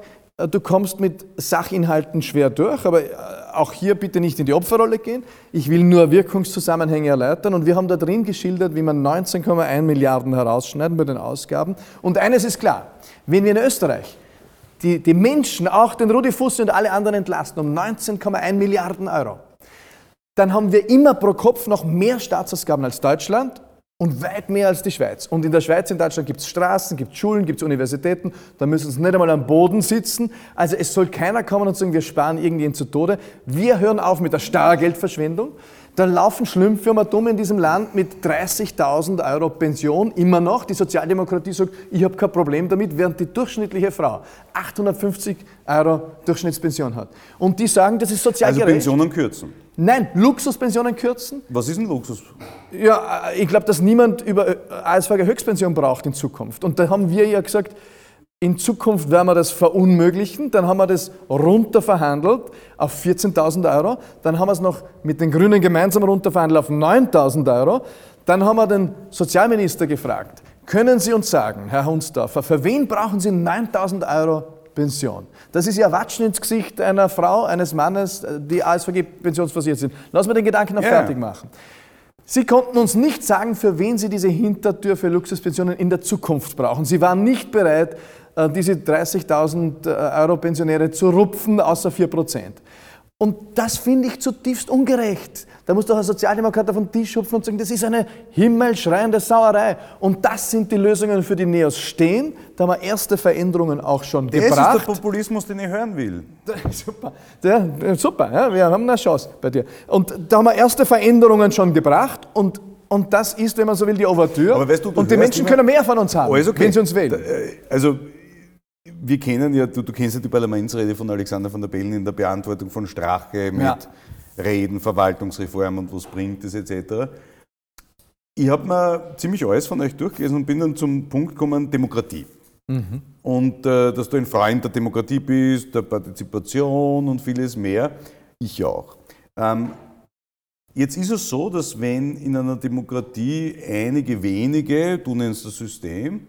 du kommst mit Sachinhalten schwer durch, aber äh, auch hier bitte nicht in die Opferrolle gehen. Ich will nur Wirkungszusammenhänge erläutern und wir haben da drin geschildert, wie man 19,1 Milliarden herausschneiden bei den Ausgaben. Und eines ist klar, wenn wir in Österreich die, die Menschen, auch den Rudi Fuss und alle anderen entlasten um 19,1 Milliarden Euro, dann haben wir immer pro Kopf noch mehr Staatsausgaben als Deutschland und weit mehr als die Schweiz. Und in der Schweiz, in Deutschland gibt es Straßen, gibt es Schulen, gibt es Universitäten, da müssen sie nicht einmal am Boden sitzen. Also es soll keiner kommen und sagen, wir sparen irgendjemanden zu Tode. Wir hören auf mit der Steuergeldverschwendung. Dann laufen Schlümpfe um dumm in diesem Land mit 30.000 Euro Pension immer noch. Die Sozialdemokratie sagt, ich habe kein Problem damit, während die durchschnittliche Frau 850 Euro Durchschnittspension hat. Und die sagen, das ist sozial also gerecht. Pensionen kürzen? Nein, Luxuspensionen kürzen. Was ist ein Luxus? Ja, ich glaube, dass niemand über ASV Höchstpension braucht in Zukunft. Und da haben wir ja gesagt, in Zukunft werden wir das verunmöglichen. Dann haben wir das runter verhandelt auf 14.000 Euro. Dann haben wir es noch mit den Grünen gemeinsam runter verhandelt auf 9.000 Euro. Dann haben wir den Sozialminister gefragt, können Sie uns sagen, Herr Hunsdorfer, für wen brauchen Sie 9.000 Euro Pension? Das ist ja Watschen ins Gesicht einer Frau, eines Mannes, die ASVG pensionsversiert sind. Lass wir den Gedanken noch ja. fertig machen. Sie konnten uns nicht sagen, für wen Sie diese Hintertür für Luxuspensionen in der Zukunft brauchen. Sie waren nicht bereit, äh, diese 30.000 äh, Euro Pensionäre zu rupfen, außer 4 Prozent. Und das finde ich zutiefst ungerecht. Da muss doch ein Sozialdemokrat auf den Tisch hupfen und sagen, das ist eine himmelschreiende Sauerei. Und das sind die Lösungen, für die Neos stehen. Da haben wir erste Veränderungen auch schon das gebracht. Das ist der Populismus, den ich hören will. (laughs) super, ja, super ja, wir haben eine Chance bei dir. Und da haben wir erste Veränderungen schon gebracht und und das ist, wenn man so will, die Ouvertüre. Weißt du, und die Menschen können mehr von uns haben, okay. wenn sie uns wählen. Äh, also wir kennen ja, du, du, kennst ja die Parlamentsrede von Alexander van der Bellen in der Beantwortung von Strache mit ja. Reden, Verwaltungsreform und was bringt es etc. Ich habe mir ziemlich alles von euch durchgelesen und bin dann zum Punkt gekommen, Demokratie. Mhm. Und äh, dass du ein Freund der Demokratie bist, der Partizipation und vieles mehr. Ich auch. Ähm, jetzt ist es so, dass wenn in einer Demokratie einige wenige, du nennst das System,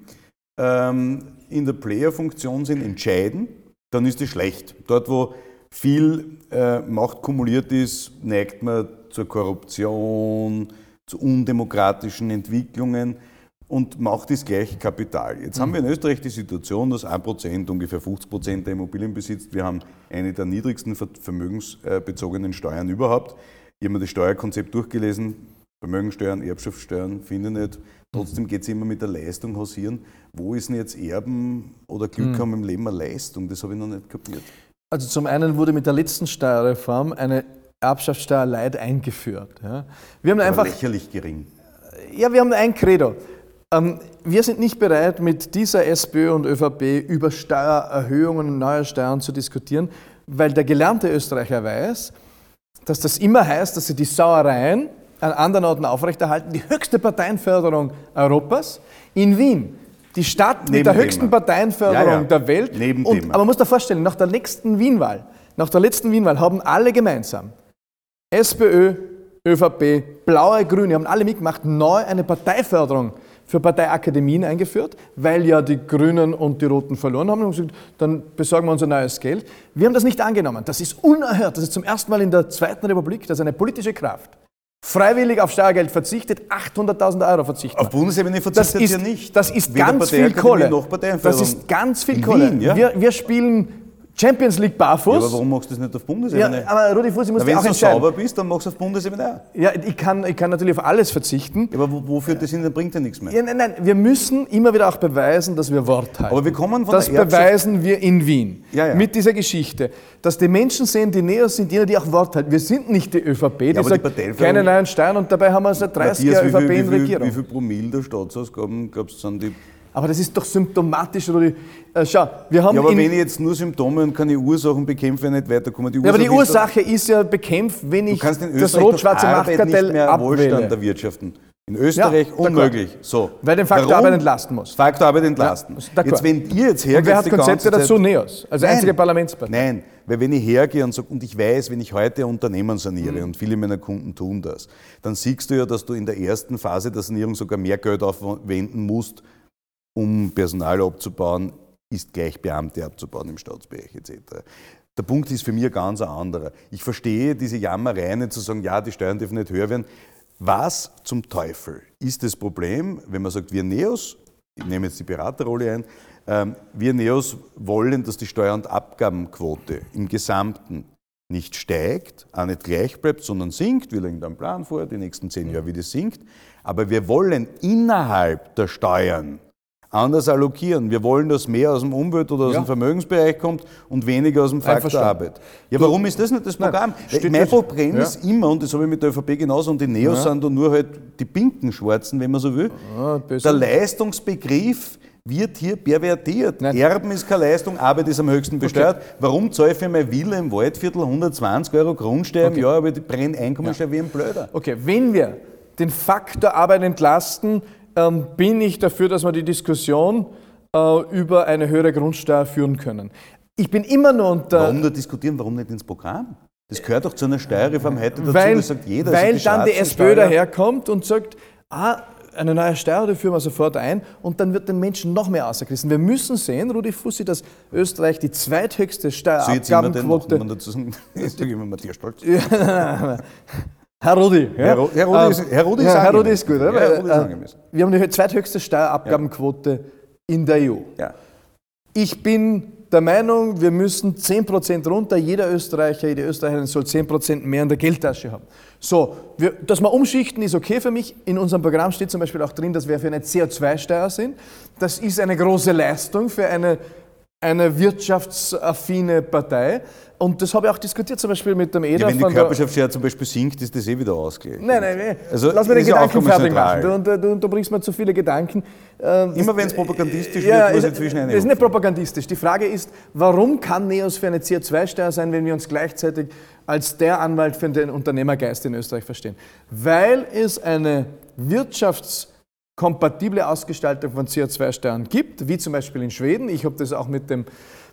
in der Player-Funktion sind, entscheiden, dann ist es schlecht. Dort, wo viel äh, Macht kumuliert ist, neigt man zur Korruption, zu undemokratischen Entwicklungen und Macht ist gleich Kapital. Jetzt mhm. haben wir in Österreich die Situation, dass 1% ungefähr 50% der Immobilien besitzt. Wir haben eine der niedrigsten vermögensbezogenen Steuern überhaupt. Ich habe mir das Steuerkonzept durchgelesen. Vermögensteuern, Erbschaftssteuern, finde ich nicht. Trotzdem geht es immer mit der Leistung hausieren. Wo ist denn jetzt Erben oder Glück hm. haben im Leben eine Leistung? Das habe ich noch nicht kapiert. Also zum einen wurde mit der letzten Steuerreform eine Erbschaftssteuer Leid eingeführt. Ja. Wir haben Aber einfach, lächerlich gering. Ja, wir haben ein Credo. Ähm, wir sind nicht bereit, mit dieser SPÖ und ÖVP über Steuererhöhungen und neue Steuern zu diskutieren, weil der gelernte Österreicher weiß, dass das immer heißt, dass sie die Sauereien an anderen Orten aufrechterhalten. Die höchste Parteienförderung Europas in Wien. Die Stadt mit der höchsten Parteienförderung Ja, ja. der Welt. Nebenthema. Und, aber man muss sich vorstellen, nach der letzten Wienwahl, nach der letzten Wienwahl haben alle gemeinsam, SPÖ, ÖVP, Blaue, Grüne, haben alle mitgemacht, neu eine Parteiförderung für Parteiakademien eingeführt, weil ja die Grünen und die Roten verloren haben. Und gesagt, dann besorgen wir uns ein neues Geld. Wir haben das nicht angenommen. Das ist unerhört. Das ist zum ersten Mal in der Zweiten Republik, dass eine politische Kraft freiwillig auf Steuergeld verzichtet, 800.000 Euro verzichtet. Auf Bundesebene Das verzichtet ist, ihr nicht. das ist Weder ganz viel Kohle. Das ist ganz viel In Kolle. Wien, ja? wir, wir spielen Champions League barfuß. Ja, aber warum machst du das nicht auf Ja, Bundesebene? aber Rudi Fuß, ich muss Na, dir wenn auch du sauber bist, dann machst du auf Bundesebene auch. Ja, ich kann, ich kann natürlich auf alles verzichten. Ja, aber wo- wofür das hin, dann bringt ja nichts mehr. Ja, nein, nein, wir müssen immer wieder auch beweisen, dass wir Wort halten. Aber wir kommen von das der beweisen wir in Wien Ja, ja. mit dieser Geschichte, dass die Menschen sehen, die Neos sind jene, die auch Wort halten. Wir sind nicht die ÖVP, die aber die sagt, Parteienförderung- keine neuen Steuern und dabei haben wir seit 30 Jahren Matthias, wie ÖVP viel, in wie, viel, Regierung. wie viel Promille der Staatsausgaben, glaubst du, sind die... Aber das ist doch symptomatisch, Rudi. Äh, schau, wir haben Ja, aber wenn ich jetzt nur Symptome und keine Ursachen bekämpfe, nicht weiterkomme, die ja, aber die Ursache ist doch- Ursache ist ja bekämpft, wenn ich das rot-schwarze Machtkartell mehr Wohlstand erwirtschaften. In Österreich Ja, unmöglich. So. Weil den Faktor Warum? Arbeit entlasten muss. Faktor Arbeit entlasten. Ja, jetzt, wenn ihr jetzt hergeht, Und wer hat Konzepte dazu? Neos, als Nein. einzige Parlamentspartei. Nein, weil wenn ich hergehe und sage, und ich weiß, wenn ich heute Unternehmen saniere, Mhm. und viele meiner Kunden tun das, dann siehst du ja, dass du in der ersten Phase der Sanierung sogar mehr Geld aufwenden musst, um Personal abzubauen, ist gleich Beamte abzubauen im Staatsbereich etc. Der Punkt ist für mich ein ganz anderer. Ich verstehe diese Jammerei nicht zu sagen, ja, die Steuern dürfen nicht höher werden. Was zum Teufel ist das Problem, wenn man sagt, wir Neos, ich nehme jetzt die Beraterrolle ein, ähm, wir Neos wollen, dass die Steuer- und Abgabenquote im Gesamten nicht steigt, auch nicht gleich bleibt, sondern sinkt. Wir legen da einen Plan vor, die nächsten zehn Jahre, wie das sinkt. Aber wir wollen innerhalb der Steuern anders allokieren. Wir wollen, dass mehr aus dem Umwelt- oder aus Ja. dem Vermögensbereich kommt und weniger aus dem Faktor. Arbeit. Ja, warum ist das nicht das Programm? steht mein Problem ja. ist immer, und das habe ich mit der ÖVP genauso, und die Neos sind da nur halt die pinken Schwarzen, wenn man so will. Ah, der Leistungsbegriff wird hier pervertiert. Nein. Erben ist keine Leistung, Arbeit ist am höchsten besteuert. Warum zahle ich für meine Villa im Waldviertel 120 Euro Grundsteuer im Jahr, aber die brennen Einkommensteuer wie ein Blöder? Okay, wenn wir den Faktor Arbeit entlasten, ähm, bin ich dafür, dass wir die Diskussion äh, über eine höhere Grundsteuer führen können. Ich bin immer nur unter. Warum nur diskutieren, warum nicht ins Programm? Das gehört doch zu einer Steuerreform heute dazu, weil das sagt jeder. weil sind dann die SPÖ daherkommt und sagt, ah, eine neue Steuer, die führen wir sofort ein und dann wird den Menschen noch mehr ausgerissen. Wir müssen sehen, Rudi Fussi, dass Österreich die zweithöchste So jetzt immer den Steuerabgabenquote... Nachnamen dazu sagen. (laughs) Jetzt ich immer Matthias Stolz. Herr Rudi. ja? Herr Rudi Ähm, ist- Herr Rudi ist ja, Herr. Rudi ist gut. Ja? Herr Rudi ist angemessen. Wir haben die zweithöchste Steuerabgabenquote in der EU. Ja. Ich bin der Meinung, wir müssen 10% runter. Jeder Österreicher, jede Österreicherin soll 10% mehr in der Geldtasche haben. So, wir, dass wir umschichten, ist okay für mich. In unserem Programm steht zum Beispiel auch drin, dass wir für eine CO2-Steuer sind. Das ist eine große Leistung für eine, eine wirtschaftsaffine Partei. Und das habe ich auch diskutiert, zum Beispiel mit dem Eder Ja, wenn die Körperschaftssteuer zum Beispiel sinkt, ist das eh wieder ausgeglichen. Nein, nein, nein. Also, Lass mir den Gedanken fertig machen. Du, du, du bringst mir zu viele Gedanken. Ähm, Immer wenn es propagandistisch ja, wird, muss ich zwischen Das ist nicht propagandistisch. Die Frage ist, warum kann Neos für eine CO2-Steuer sein, wenn wir uns gleichzeitig als der Anwalt für den Unternehmergeist in Österreich verstehen? Weil es eine wirtschaftskompatible Ausgestaltung von CO2-Steuern gibt, wie zum Beispiel in Schweden. Ich habe das auch mit dem,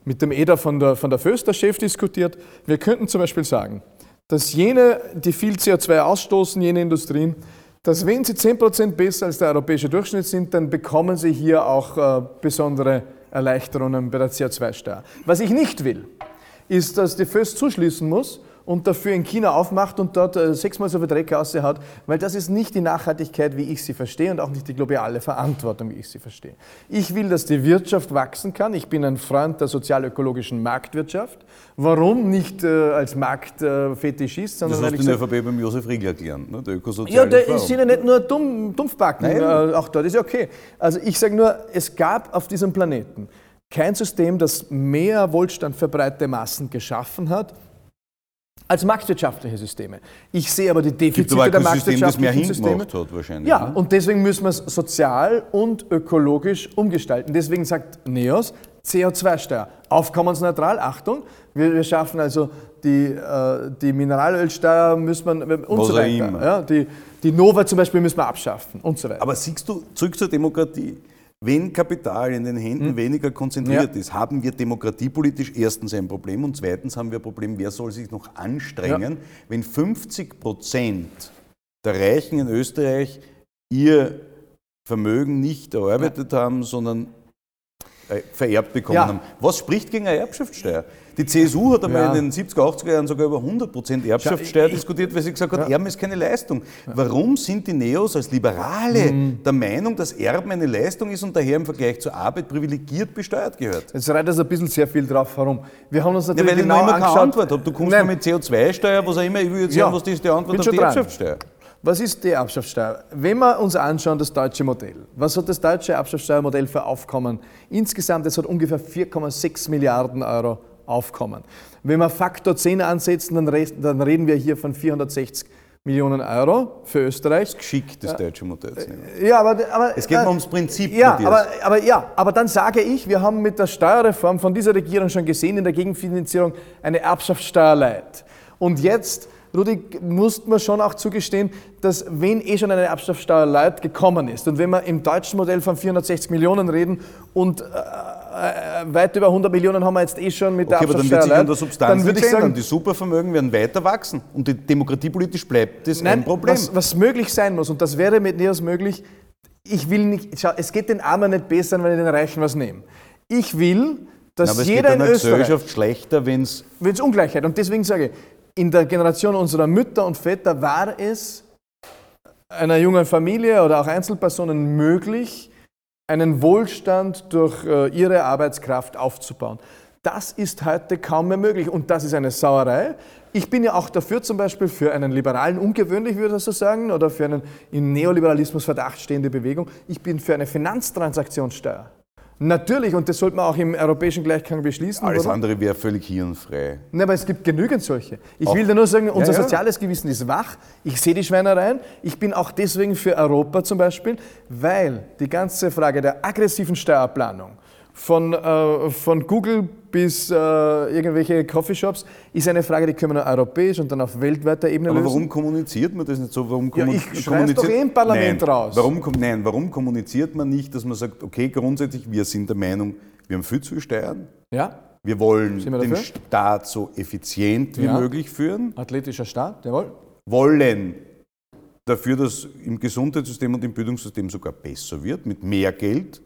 mit dem Eder von der, von der Föster-Chef diskutiert. Wir könnten zum Beispiel sagen, dass jene, die viel CO2 ausstoßen, jene Industrien, dass wenn sie 10% besser als der europäische Durchschnitt sind, dann bekommen sie hier auch äh, besondere Erleichterungen bei der CO2-Steuer. Was ich nicht will, ist, dass die Föst zuschließen muss und dafür in China aufmacht und dort äh, sechsmal so viel Dreck raushaut, weil das ist nicht die Nachhaltigkeit, wie ich sie verstehe und auch nicht die globale Verantwortung, wie ich sie verstehe. Ich will, dass die Wirtschaft wachsen kann. Ich bin ein Freund der sozial-ökologischen Marktwirtschaft. Warum nicht äh, als Marktfetischist, sondern Das hast du in der ÖVP beim Josef Riegler gelernt, ne? der ja, ökosoziale der Form. ist ja nicht nur dumm, Dumpfbacken, Nein. äh, auch dort ist ja okay. Also ich sage nur, es gab auf diesem Planeten kein System, das mehr Wohlstand für breite Massen geschaffen hat, als marktwirtschaftliche Systeme. Ich sehe aber die Gibt Defizite aber der kein System, das mehr marktwirtschaftlichen Systeme. hat wahrscheinlich. Ja, ne? und deswegen müssen wir es sozial und ökologisch umgestalten. Deswegen sagt NEOS CO2-Steuer. Aufkommensneutral, Achtung, wir, wir schaffen also die, äh, die Mineralölsteuer müssen wir und Was so weiter. Ja, die, die Nova zum Beispiel müssen wir abschaffen und so weiter. Aber siehst du, zurück zur Demokratie. Wenn Kapital in den Händen weniger konzentriert Hm. Ja. ist, haben wir demokratiepolitisch erstens ein Problem und zweitens haben wir ein Problem, wer soll sich noch anstrengen, wenn 50 Prozent der Reichen in Österreich ihr Vermögen nicht erarbeitet haben, sondern vererbt bekommen Ja. haben. Was spricht gegen eine Erbschaftssteuer? Die CSU hat einmal Ja. in den 70er, 80er Jahren sogar über 100% Erbschaftssteuer ich- diskutiert, weil sie gesagt hat, Erben ist keine Leistung. Warum sind die Neos als Liberale Mhm. der Meinung, dass Erben eine Leistung ist und daher im Vergleich zur Arbeit privilegiert besteuert gehört? Jetzt reitet es ein bisschen sehr viel drauf herum. Wir haben uns Ja, natürlich weil ich genau noch immer keine. Antwort habe. Du kommst Nein, mal mit CO2-Steuer, was auch immer, ich will jetzt Ja, hören, was ist die Antwort bin auf die dran. Erbschaftssteuer? Was ist die Erbschaftssteuer? Wenn wir uns anschauen, das deutsche Modell, was hat das deutsche Erbschaftssteuermodell für Aufkommen? Insgesamt, es hat ungefähr 4,6 Milliarden Euro Aufkommen. Wenn wir Faktor 10 ansetzen, dann, re- dann reden wir hier von 460 Millionen Euro für Österreich. Geschickt, das deutsche Modell. nehmen. Ja, aber, aber Es geht nur ums Prinzip, Ja, aber, aber ja, aber dann sage ich, wir haben mit der Steuerreform von dieser Regierung schon gesehen in der Gegenfinanzierung eine Erbschaftssteuer leid. Und jetzt, Rudi, muss man schon auch zugestehen, dass wenn eh schon eine Erbschaftssteuer leid gekommen ist und wenn wir im deutschen Modell von 460 Millionen reden und äh, äh, weit über 100 Millionen haben wir jetzt eh schon mit der Okay, aber dann wird Erbschaftssteuer sich an der Substanz dann ich sagen. Die Supervermögen werden weiter wachsen und die demokratiepolitisch bleibt das Nein, ein Problem. Was, was möglich sein muss, und das wäre mit NEOS möglich, ich will nicht, schau, es geht den Armen nicht besser, wenn ich den Reichen was nehme. Ich will, dass aber es jeder geht in Österreich, Gesellschaft schlechter, wenn es wenn es Ungleichheit, und deswegen sage ich, in der Generation unserer Mütter und Väter war es einer jungen Familie oder auch Einzelpersonen möglich, einen Wohlstand durch äh, ihre Arbeitskraft aufzubauen. Das ist heute kaum mehr möglich und das ist eine Sauerei. Ich bin ja auch dafür zum Beispiel für einen liberalen, ungewöhnlich würde ich so sagen, oder für einen im Neoliberalismus Verdacht stehende Bewegung. Ich bin für eine Finanztransaktionssteuer. Natürlich, und das sollte man auch im europäischen Gleichklang beschließen. alles Warum? andere wäre völlig hirnfrei. Nein, aber es gibt genügend solche. Ich Auch- will dir nur sagen, unser ja. soziales Gewissen ist wach. Ich sehe die Schweinereien. Ich bin auch deswegen für Europa zum Beispiel, weil die ganze Frage der aggressiven Steuerplanung von, äh, von Google bis äh, irgendwelche Coffeeshops ist eine Frage, die können wir nur europäisch und dann auf weltweiter Ebene Aber lösen. warum kommuniziert man das nicht so? Warum Ja, kommu- ich schrei's doch eh im Parlament nein, raus. Warum, nein, warum kommuniziert man nicht, dass man sagt, okay, grundsätzlich, wir sind der Meinung, wir haben viel zu viel Steuern, Ja, wir wollen wir den? Staat so effizient wie Ja. möglich führen, athletischer Staat, jawohl. wollen dafür, dass im Gesundheitssystem und im Bildungssystem sogar besser wird, mit mehr Geld,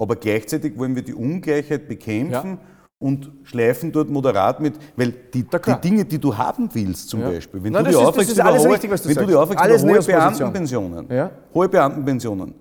aber gleichzeitig wollen wir die Ungleichheit bekämpfen und schleifen dort moderat mit, weil die, die. Dinge, die du haben willst zum Ja. Beispiel, wenn Nein, du die aufregst über hohe, richtig, wenn du die aufregst Alles hohe. Beamtenpensionen, Ja. hohe Beamtenpensionen,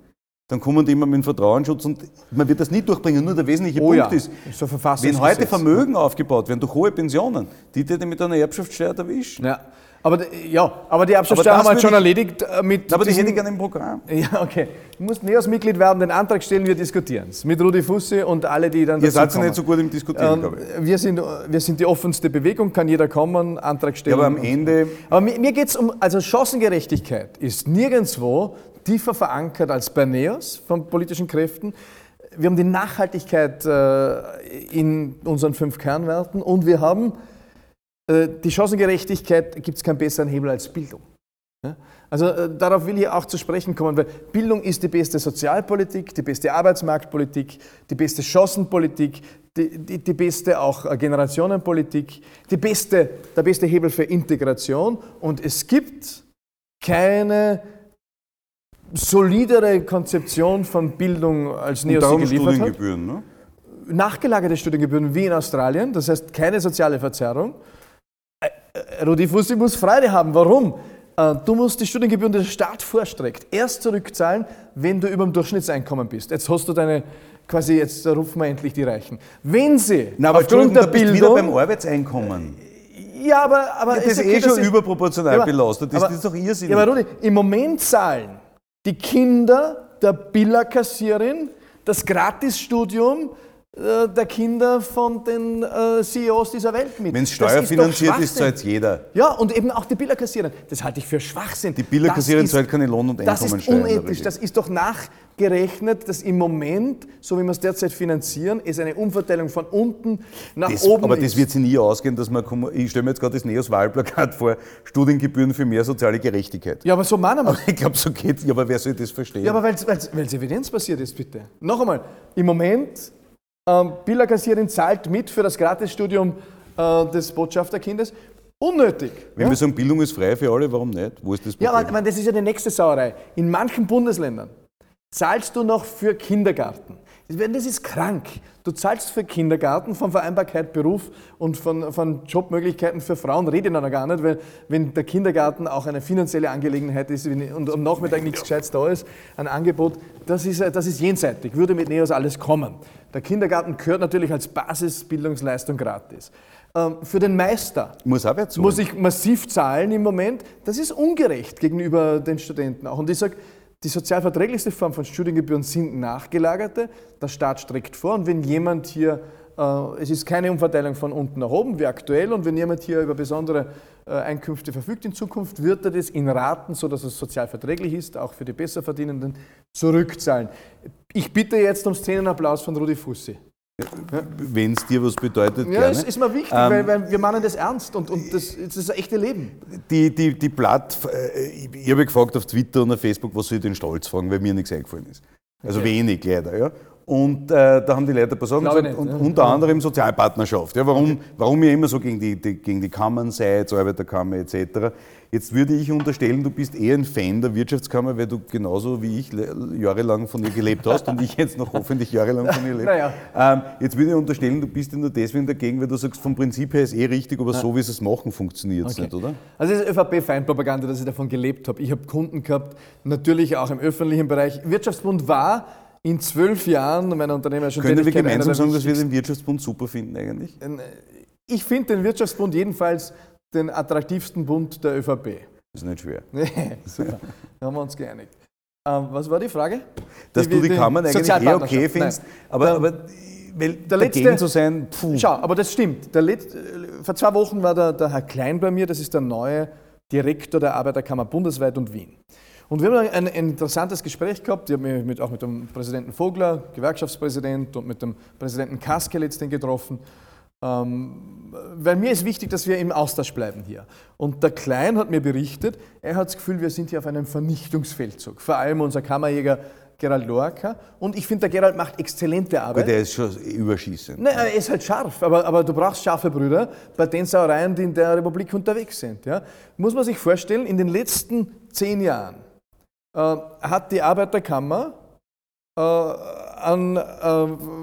dann kommen die immer mit dem Vertrauensschutz und man wird das nicht durchbringen. Nur der wesentliche Oh Punkt ja, ist, so wenn heute Vermögen aufgebaut werden durch hohe Pensionen, die dir mit einer Erbschaftssteuer erwischen. Ja, aber, ja, aber die Erbschaftssteuer haben wir will schon erledigt äh, mit Aber die hätte ich gerne im Programm. (laughs) Ja, okay. Du musst NEOS-Mitglied werden, den Antrag stellen, wir diskutieren es. Mit Rudi Fussi und alle, die dann Ihr seid ja nicht so gut im Diskutieren, Ähm, glaube ich. wir, sind, wir sind die offenste Bewegung, kann jeder kommen, Antrag Ja, stellen. aber am Ende, aber mir, mir geht es um, also Chancengerechtigkeit ist nirgendwo tiefer verankert als bei NEOS von politischen Kräften. Wir haben die Nachhaltigkeit äh, in unseren fünf Kernwerten und wir haben die Chancengerechtigkeit, gibt es keinen besseren Hebel als Bildung. Also äh, darauf will ich auch zu sprechen kommen, weil Bildung ist die beste Sozialpolitik, die beste Arbeitsmarktpolitik, die beste Chancenpolitik, die, die, die beste auch äh, Generationenpolitik, die beste, der beste Hebel für Integration. Und es gibt keine solidere Konzeption von Bildung als Neos darum geliefert hat Studiengebühren. Ne? nachgelagerte Studiengebühren wie in Australien, das heißt keine soziale Verzerrung. Äh, Rudi Fussi muss Freude haben. Warum? Äh, Du musst die Studiengebühren, die der Staat vorstreckt, erst zurückzahlen, wenn du über dem Durchschnittseinkommen bist. Jetzt hast du deine, quasi, jetzt rufen wir endlich die Reichen. Wenn sie Na, aber aufgrund der du wieder beim Bildung... Arbeitseinkommen. Ja, aber, aber Ja, das ist okay, eh schon sie- überproportional Ja, belastet. Das, aber- das ist doch irrsinnig. Ja, aber Rudi, im Moment zahlen die Kinder der Billa-Kassierin das Gratisstudium der Kinder von den äh, CEOs dieser Welt mit. Wenn es Das ist steuerfinanziert ist, Schwachsinn. zahlt jeder. Ja, und eben auch die Billerkassierer. Das halte ich für Schwachsinn. Die Billerkassierer Das ist- zahlt keine Lohn- und Das ist Einkommensteuer in der unethisch. Das ist doch nachgerechnet, dass im Moment, so wie wir es derzeit finanzieren, es eine Umverteilung von unten nach Das, oben aber ist. das wird sich nie ausgehen, dass man, ich stelle mir jetzt gerade das Neos-Wahlplakat vor, Studiengebühren für mehr soziale Gerechtigkeit. ja, aber so meinen wir Ich glaube, so geht ja, aber wer soll das verstehen? Ja, aber weil es evidenzbasiert ist, bitte. Noch einmal, im Moment, ähm, Billerkassierin zahlt mit für das Gratisstudium äh, des Botschafterkindes. Unnötig. Wenn ja? wir sagen, Bildung ist frei für alle, warum nicht? Wo ist das ja, Problem? aber ich meine, das ist ja die nächste Sauerei. In manchen Bundesländern zahlst du noch für Kindergarten. Das ist krank. Du zahlst für Kindergarten von Vereinbarkeit Beruf und von, von Jobmöglichkeiten für Frauen, rede ich noch gar nicht, weil wenn der Kindergarten auch eine finanzielle Angelegenheit ist und am Nachmittag nichts Gescheites da ist, ein Angebot, das ist, das ist jenseitig, würde mit Neos alles kommen. Der Kindergarten gehört natürlich als Basisbildungsleistung gratis. Ähm, Für den Meister muss muss ich massiv zahlen im Moment. Das ist ungerecht gegenüber den Studenten auch. Und ich sage, die sozialverträglichste Form von Studiengebühren sind nachgelagerte. Der Staat streckt vor und wenn jemand hier, äh, es ist keine Umverteilung von unten nach oben wie aktuell und wenn jemand hier über besondere äh, Einkünfte verfügt in Zukunft, wird er das in Raten, sodass es sozialverträglich ist, auch für die Besserverdienenden, zurückzahlen. Ich bitte jetzt um Szenenapplaus von Rudi Fussi. Wenn es dir was bedeutet, Ja, gerne. es ist mir wichtig, Ähm, weil, weil wir meinen das ernst und, und das, das ist das echte Leben. Die, die, die Platt, äh, ich, ich habe gefragt auf Twitter und auf Facebook, was soll ich den Stolz fragen, weil mir nichts eingefallen ist. Also wenig leider. Ja. Und äh, da haben die Leute ein paar Sachen gesagt, nicht, und ja. unter anderem Sozialpartnerschaft. Ja, warum, warum ihr immer so gegen die, die, gegen die Kammern seid, Arbeiterkammer etc. Jetzt würde ich unterstellen, du bist eher ein Fan der Wirtschaftskammer, weil du genauso wie ich jahrelang von ihr gelebt hast und ich jetzt noch hoffentlich jahrelang von ihr lebe. Naja. Ähm, jetzt würde ich unterstellen, du bist ja nur deswegen dagegen, weil du sagst, vom Prinzip her ist eh richtig, aber so wie sie es machen, funktioniert es nicht, oder? Also das ist ÖVP-Feinpropaganda, dass ich davon gelebt habe. Ich habe Kunden gehabt, natürlich auch im öffentlichen Bereich. Wirtschaftsbund war in zwölf Jahren meiner Unternehmerischen Können wir gemeinsam sagen, dass wir den Wirtschaftsbund super finden eigentlich? Ich finde den Wirtschaftsbund jedenfalls den attraktivsten Bund der ÖVP. ist nicht schwer. Nee, super. Da haben wir uns geeinigt. Ähm, was war die Frage? Dass Die- du die die Kammern eigentlich eh okay findest, Nein. aber, Der- aber weil der dagegen letzte- zu sein, puh. Schau, aber das stimmt. Der Let vor zwei Wochen war der, der Herr Klein bei mir, das ist der neue Direktor der Arbeiterkammer bundesweit und Wien. Und wir haben ein, ein interessantes Gespräch gehabt. Ich habe mich auch mit dem Präsidenten Vogler, Gewerkschaftspräsident, und mit dem Präsidenten Kaske letztendlich getroffen. Ähm, weil mir ist wichtig, dass wir im Austausch bleiben hier. Und der Klein hat mir berichtet, er hat das Gefühl, wir sind hier auf einem Vernichtungsfeldzug. Vor allem unser Kammerjäger Gerald Lorca. Und ich finde, der Gerald macht exzellente Arbeit. Aber der ist schon überschießend. Nein, er ist halt scharf, aber, aber du brauchst scharfe Brüder bei den Sauereien, die in der Republik unterwegs sind. Ja? Muss man sich vorstellen, in den letzten zehn Jahren äh, hat die Arbeiterkammer äh, an, äh,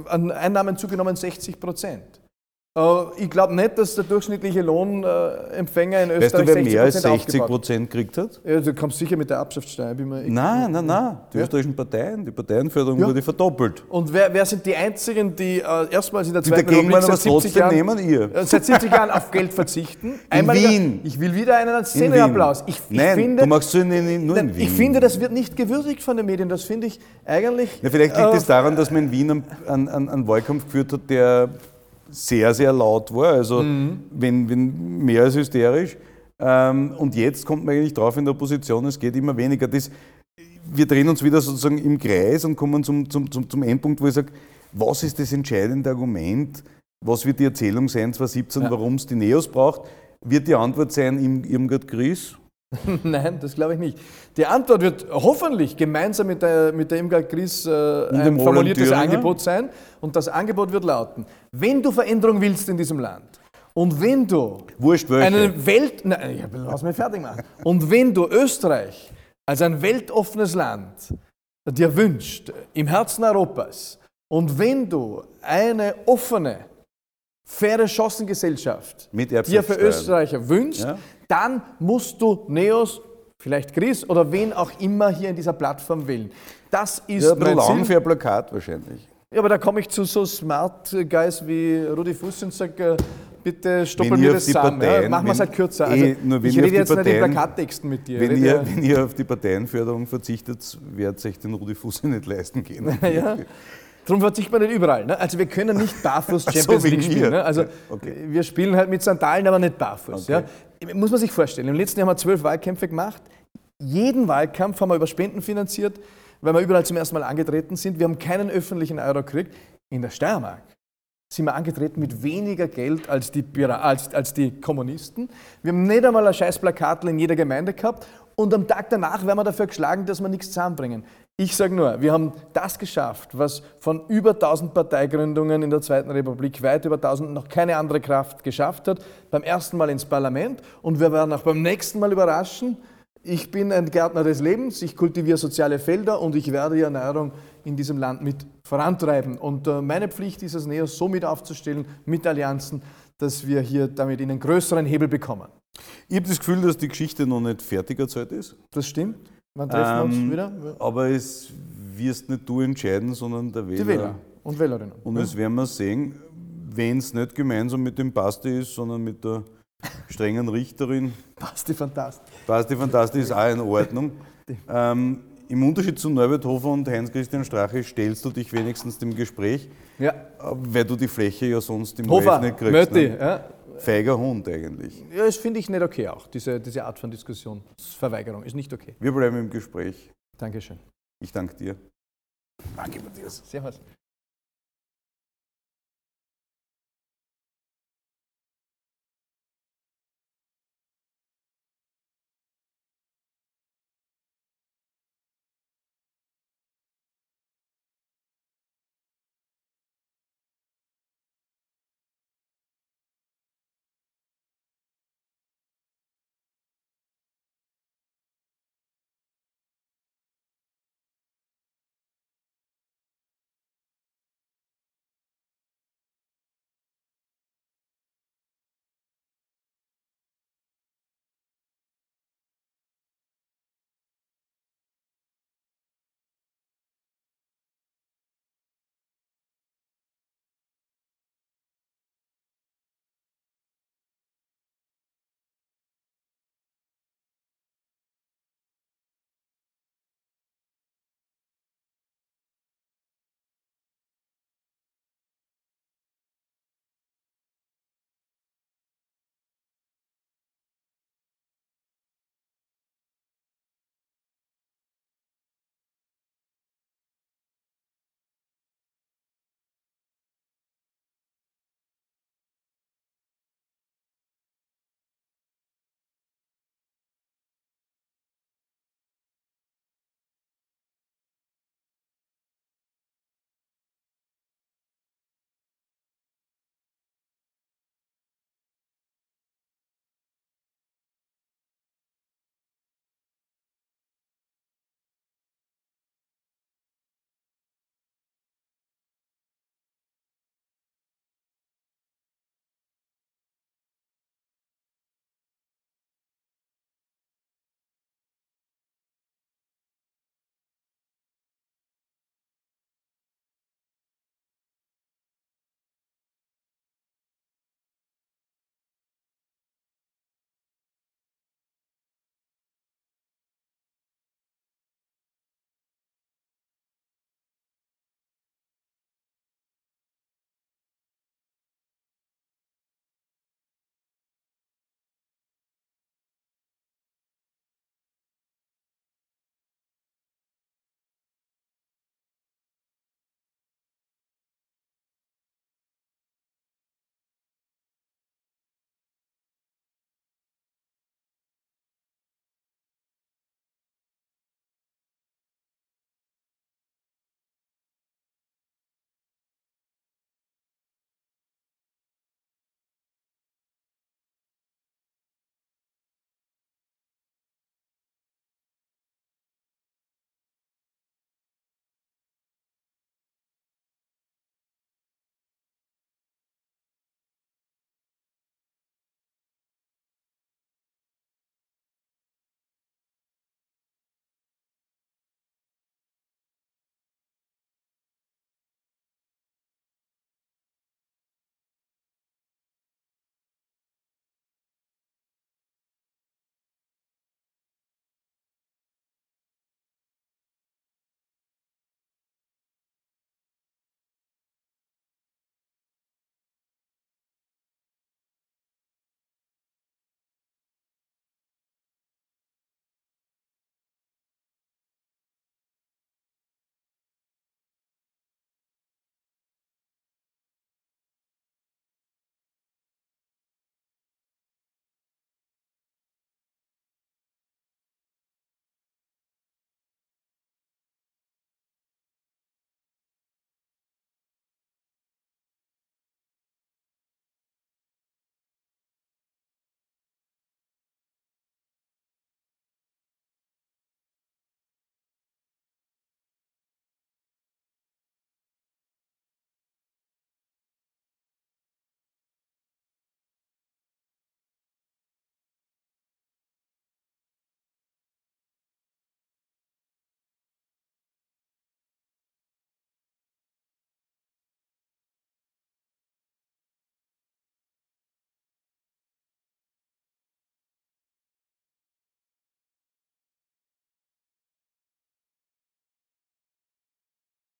an Einnahmen zugenommen 60 Prozent. Äh, ich glaube nicht, dass der durchschnittliche Lohnempfänger in Weißt du, Österreich wer 60 mehr als Prozent 60 aufgebaut Prozent gekriegt hat? ja, Du kommst sicher mit der Erbschaftssteuer. Bin mir Nein, nein, nein. Die österreichischen Parteien, die Parteienförderung Ja. wurde verdoppelt. Und wer, wer sind die Einzigen, die äh, erstmals in der Zweiten Republik aber seit 70 trotzdem Jahren, nehmen ihr. äh, seit 70 Jahren auf Geld verzichten? In Wien. Ich will wieder einen In Szeneapplaus. Ich, ich Nein, finde, du machst so in, in, nur in Wien. Ich finde, das wird nicht gewürdigt von den Medien. Das finde ich eigentlich. Ja, vielleicht liegt äh, es daran, dass man in Wien einen, einen einen Wahlkampf geführt hat, der sehr, sehr laut war. Also Mhm. wenn, wenn mehr als hysterisch. Ähm, und jetzt kommt man eigentlich drauf in der Opposition, es geht immer weniger. Das, wir drehen uns wieder sozusagen im Kreis und kommen zum, zum, zum, zum Endpunkt, wo ich sage, was ist das entscheidende Argument? Was wird die Erzählung sein 2017, Ja. warum es die Neos braucht? Wird die Antwort sein, Irm- Irmgard Gries? (laughs) Nein, das glaube ich nicht. Die Antwort wird hoffentlich gemeinsam mit der, mit der Irmgard Gries äh, dem ein formuliertes Thüringer? Angebot sein. Und das Angebot wird lauten: Wenn du Veränderung willst in diesem Land und wenn du Wurscht welche. eine Welt. Nein, ja, lass mich fertig machen. (laughs) Und wenn du Österreich als ein weltoffenes Land dir wünscht, im Herzen Europas, und wenn du eine offene, faire Chancengesellschaft Mit dir für Erbschaftssteuern. Österreicher wünscht, Ja. dann musst du Neos, vielleicht Chris oder wen auch immer hier in dieser Plattform wählen. Das ist Ja, mein lang für ein Plakat wahrscheinlich. Ja, aber da komme ich zu so Smart Guys wie Rudi Fuß und sage, äh, bitte stoppel Wenn mir ihr das die zusammen. Ja, Parteien- machen wir es halt kürzer. eh, Also, nur wenn ich rede die jetzt nicht in Parteien- Plakattexten mit dir. Wenn ihr, rede, wenn ihr auf die Parteienförderung verzichtet, werdet euch den Rudi Fuß (laughs) nicht leisten können. ja. Darum verzichtet man nicht überall. Ne? Also wir können nicht barfuß (laughs) so, Champions wegen League spielen. Ne? Also Okay. wir spielen halt mit Sandalen, aber nicht barfuß. Okay. Ja? Muss man sich vorstellen. Im letzten Jahr haben wir zwölf Wahlkämpfe gemacht. Jeden Wahlkampf haben wir über Spenden finanziert, weil wir überall zum ersten Mal angetreten sind. Wir haben keinen öffentlichen Euro gekriegt. In der Steiermark sind wir angetreten mit weniger Geld als die, als, als die Kommunisten. Wir haben nicht einmal ein scheiß Plakatl in jeder Gemeinde gehabt und am Tag danach werden wir dafür geschlagen, dass wir nichts zusammenbringen. Ich sage nur, wir haben das geschafft, was von über 1000 Parteigründungen in der Zweiten Republik, weit über 1000, noch keine andere Kraft geschafft hat, beim ersten Mal ins Parlament und wir werden auch beim nächsten Mal überraschen. Ich bin ein Gärtner des Lebens, ich kultiviere soziale Felder und ich werde die Erneuerung in diesem Land mit vorantreiben. Und äh, meine Pflicht ist es, näher so mit aufzustellen, mit Allianzen, dass wir hier damit einen größeren Hebel bekommen. Ich habe das Gefühl, dass die Geschichte noch nicht fertig erzählt ist. Das stimmt. Wann treffen wir uns Ähm, wieder? Aber es wirst nicht du entscheiden, sondern der Wähler. Die Wähler und Wählerinnen. Und das werden wir sehen, wenn es nicht gemeinsam mit dem Basti ist, sondern mit der strengen Richterin. Passt die fantastisch. Basti Fantastisch ist auch in Ordnung. (laughs) Ähm, Im Unterschied zu Norbert Hofer und Heinz-Christian Strache stellst du dich wenigstens dem Gespräch, Ja. äh, weil du die Fläche ja sonst im Hofer, Live nicht kriegst. Mötti. Ne? Ja. Feiger Hund eigentlich. ja, das finde ich nicht okay auch, diese, diese Art von Diskussionsverweigerung. Ist nicht okay. Wir bleiben im Gespräch. Dankeschön. Ich danke dir. Danke, Matthias. Servus.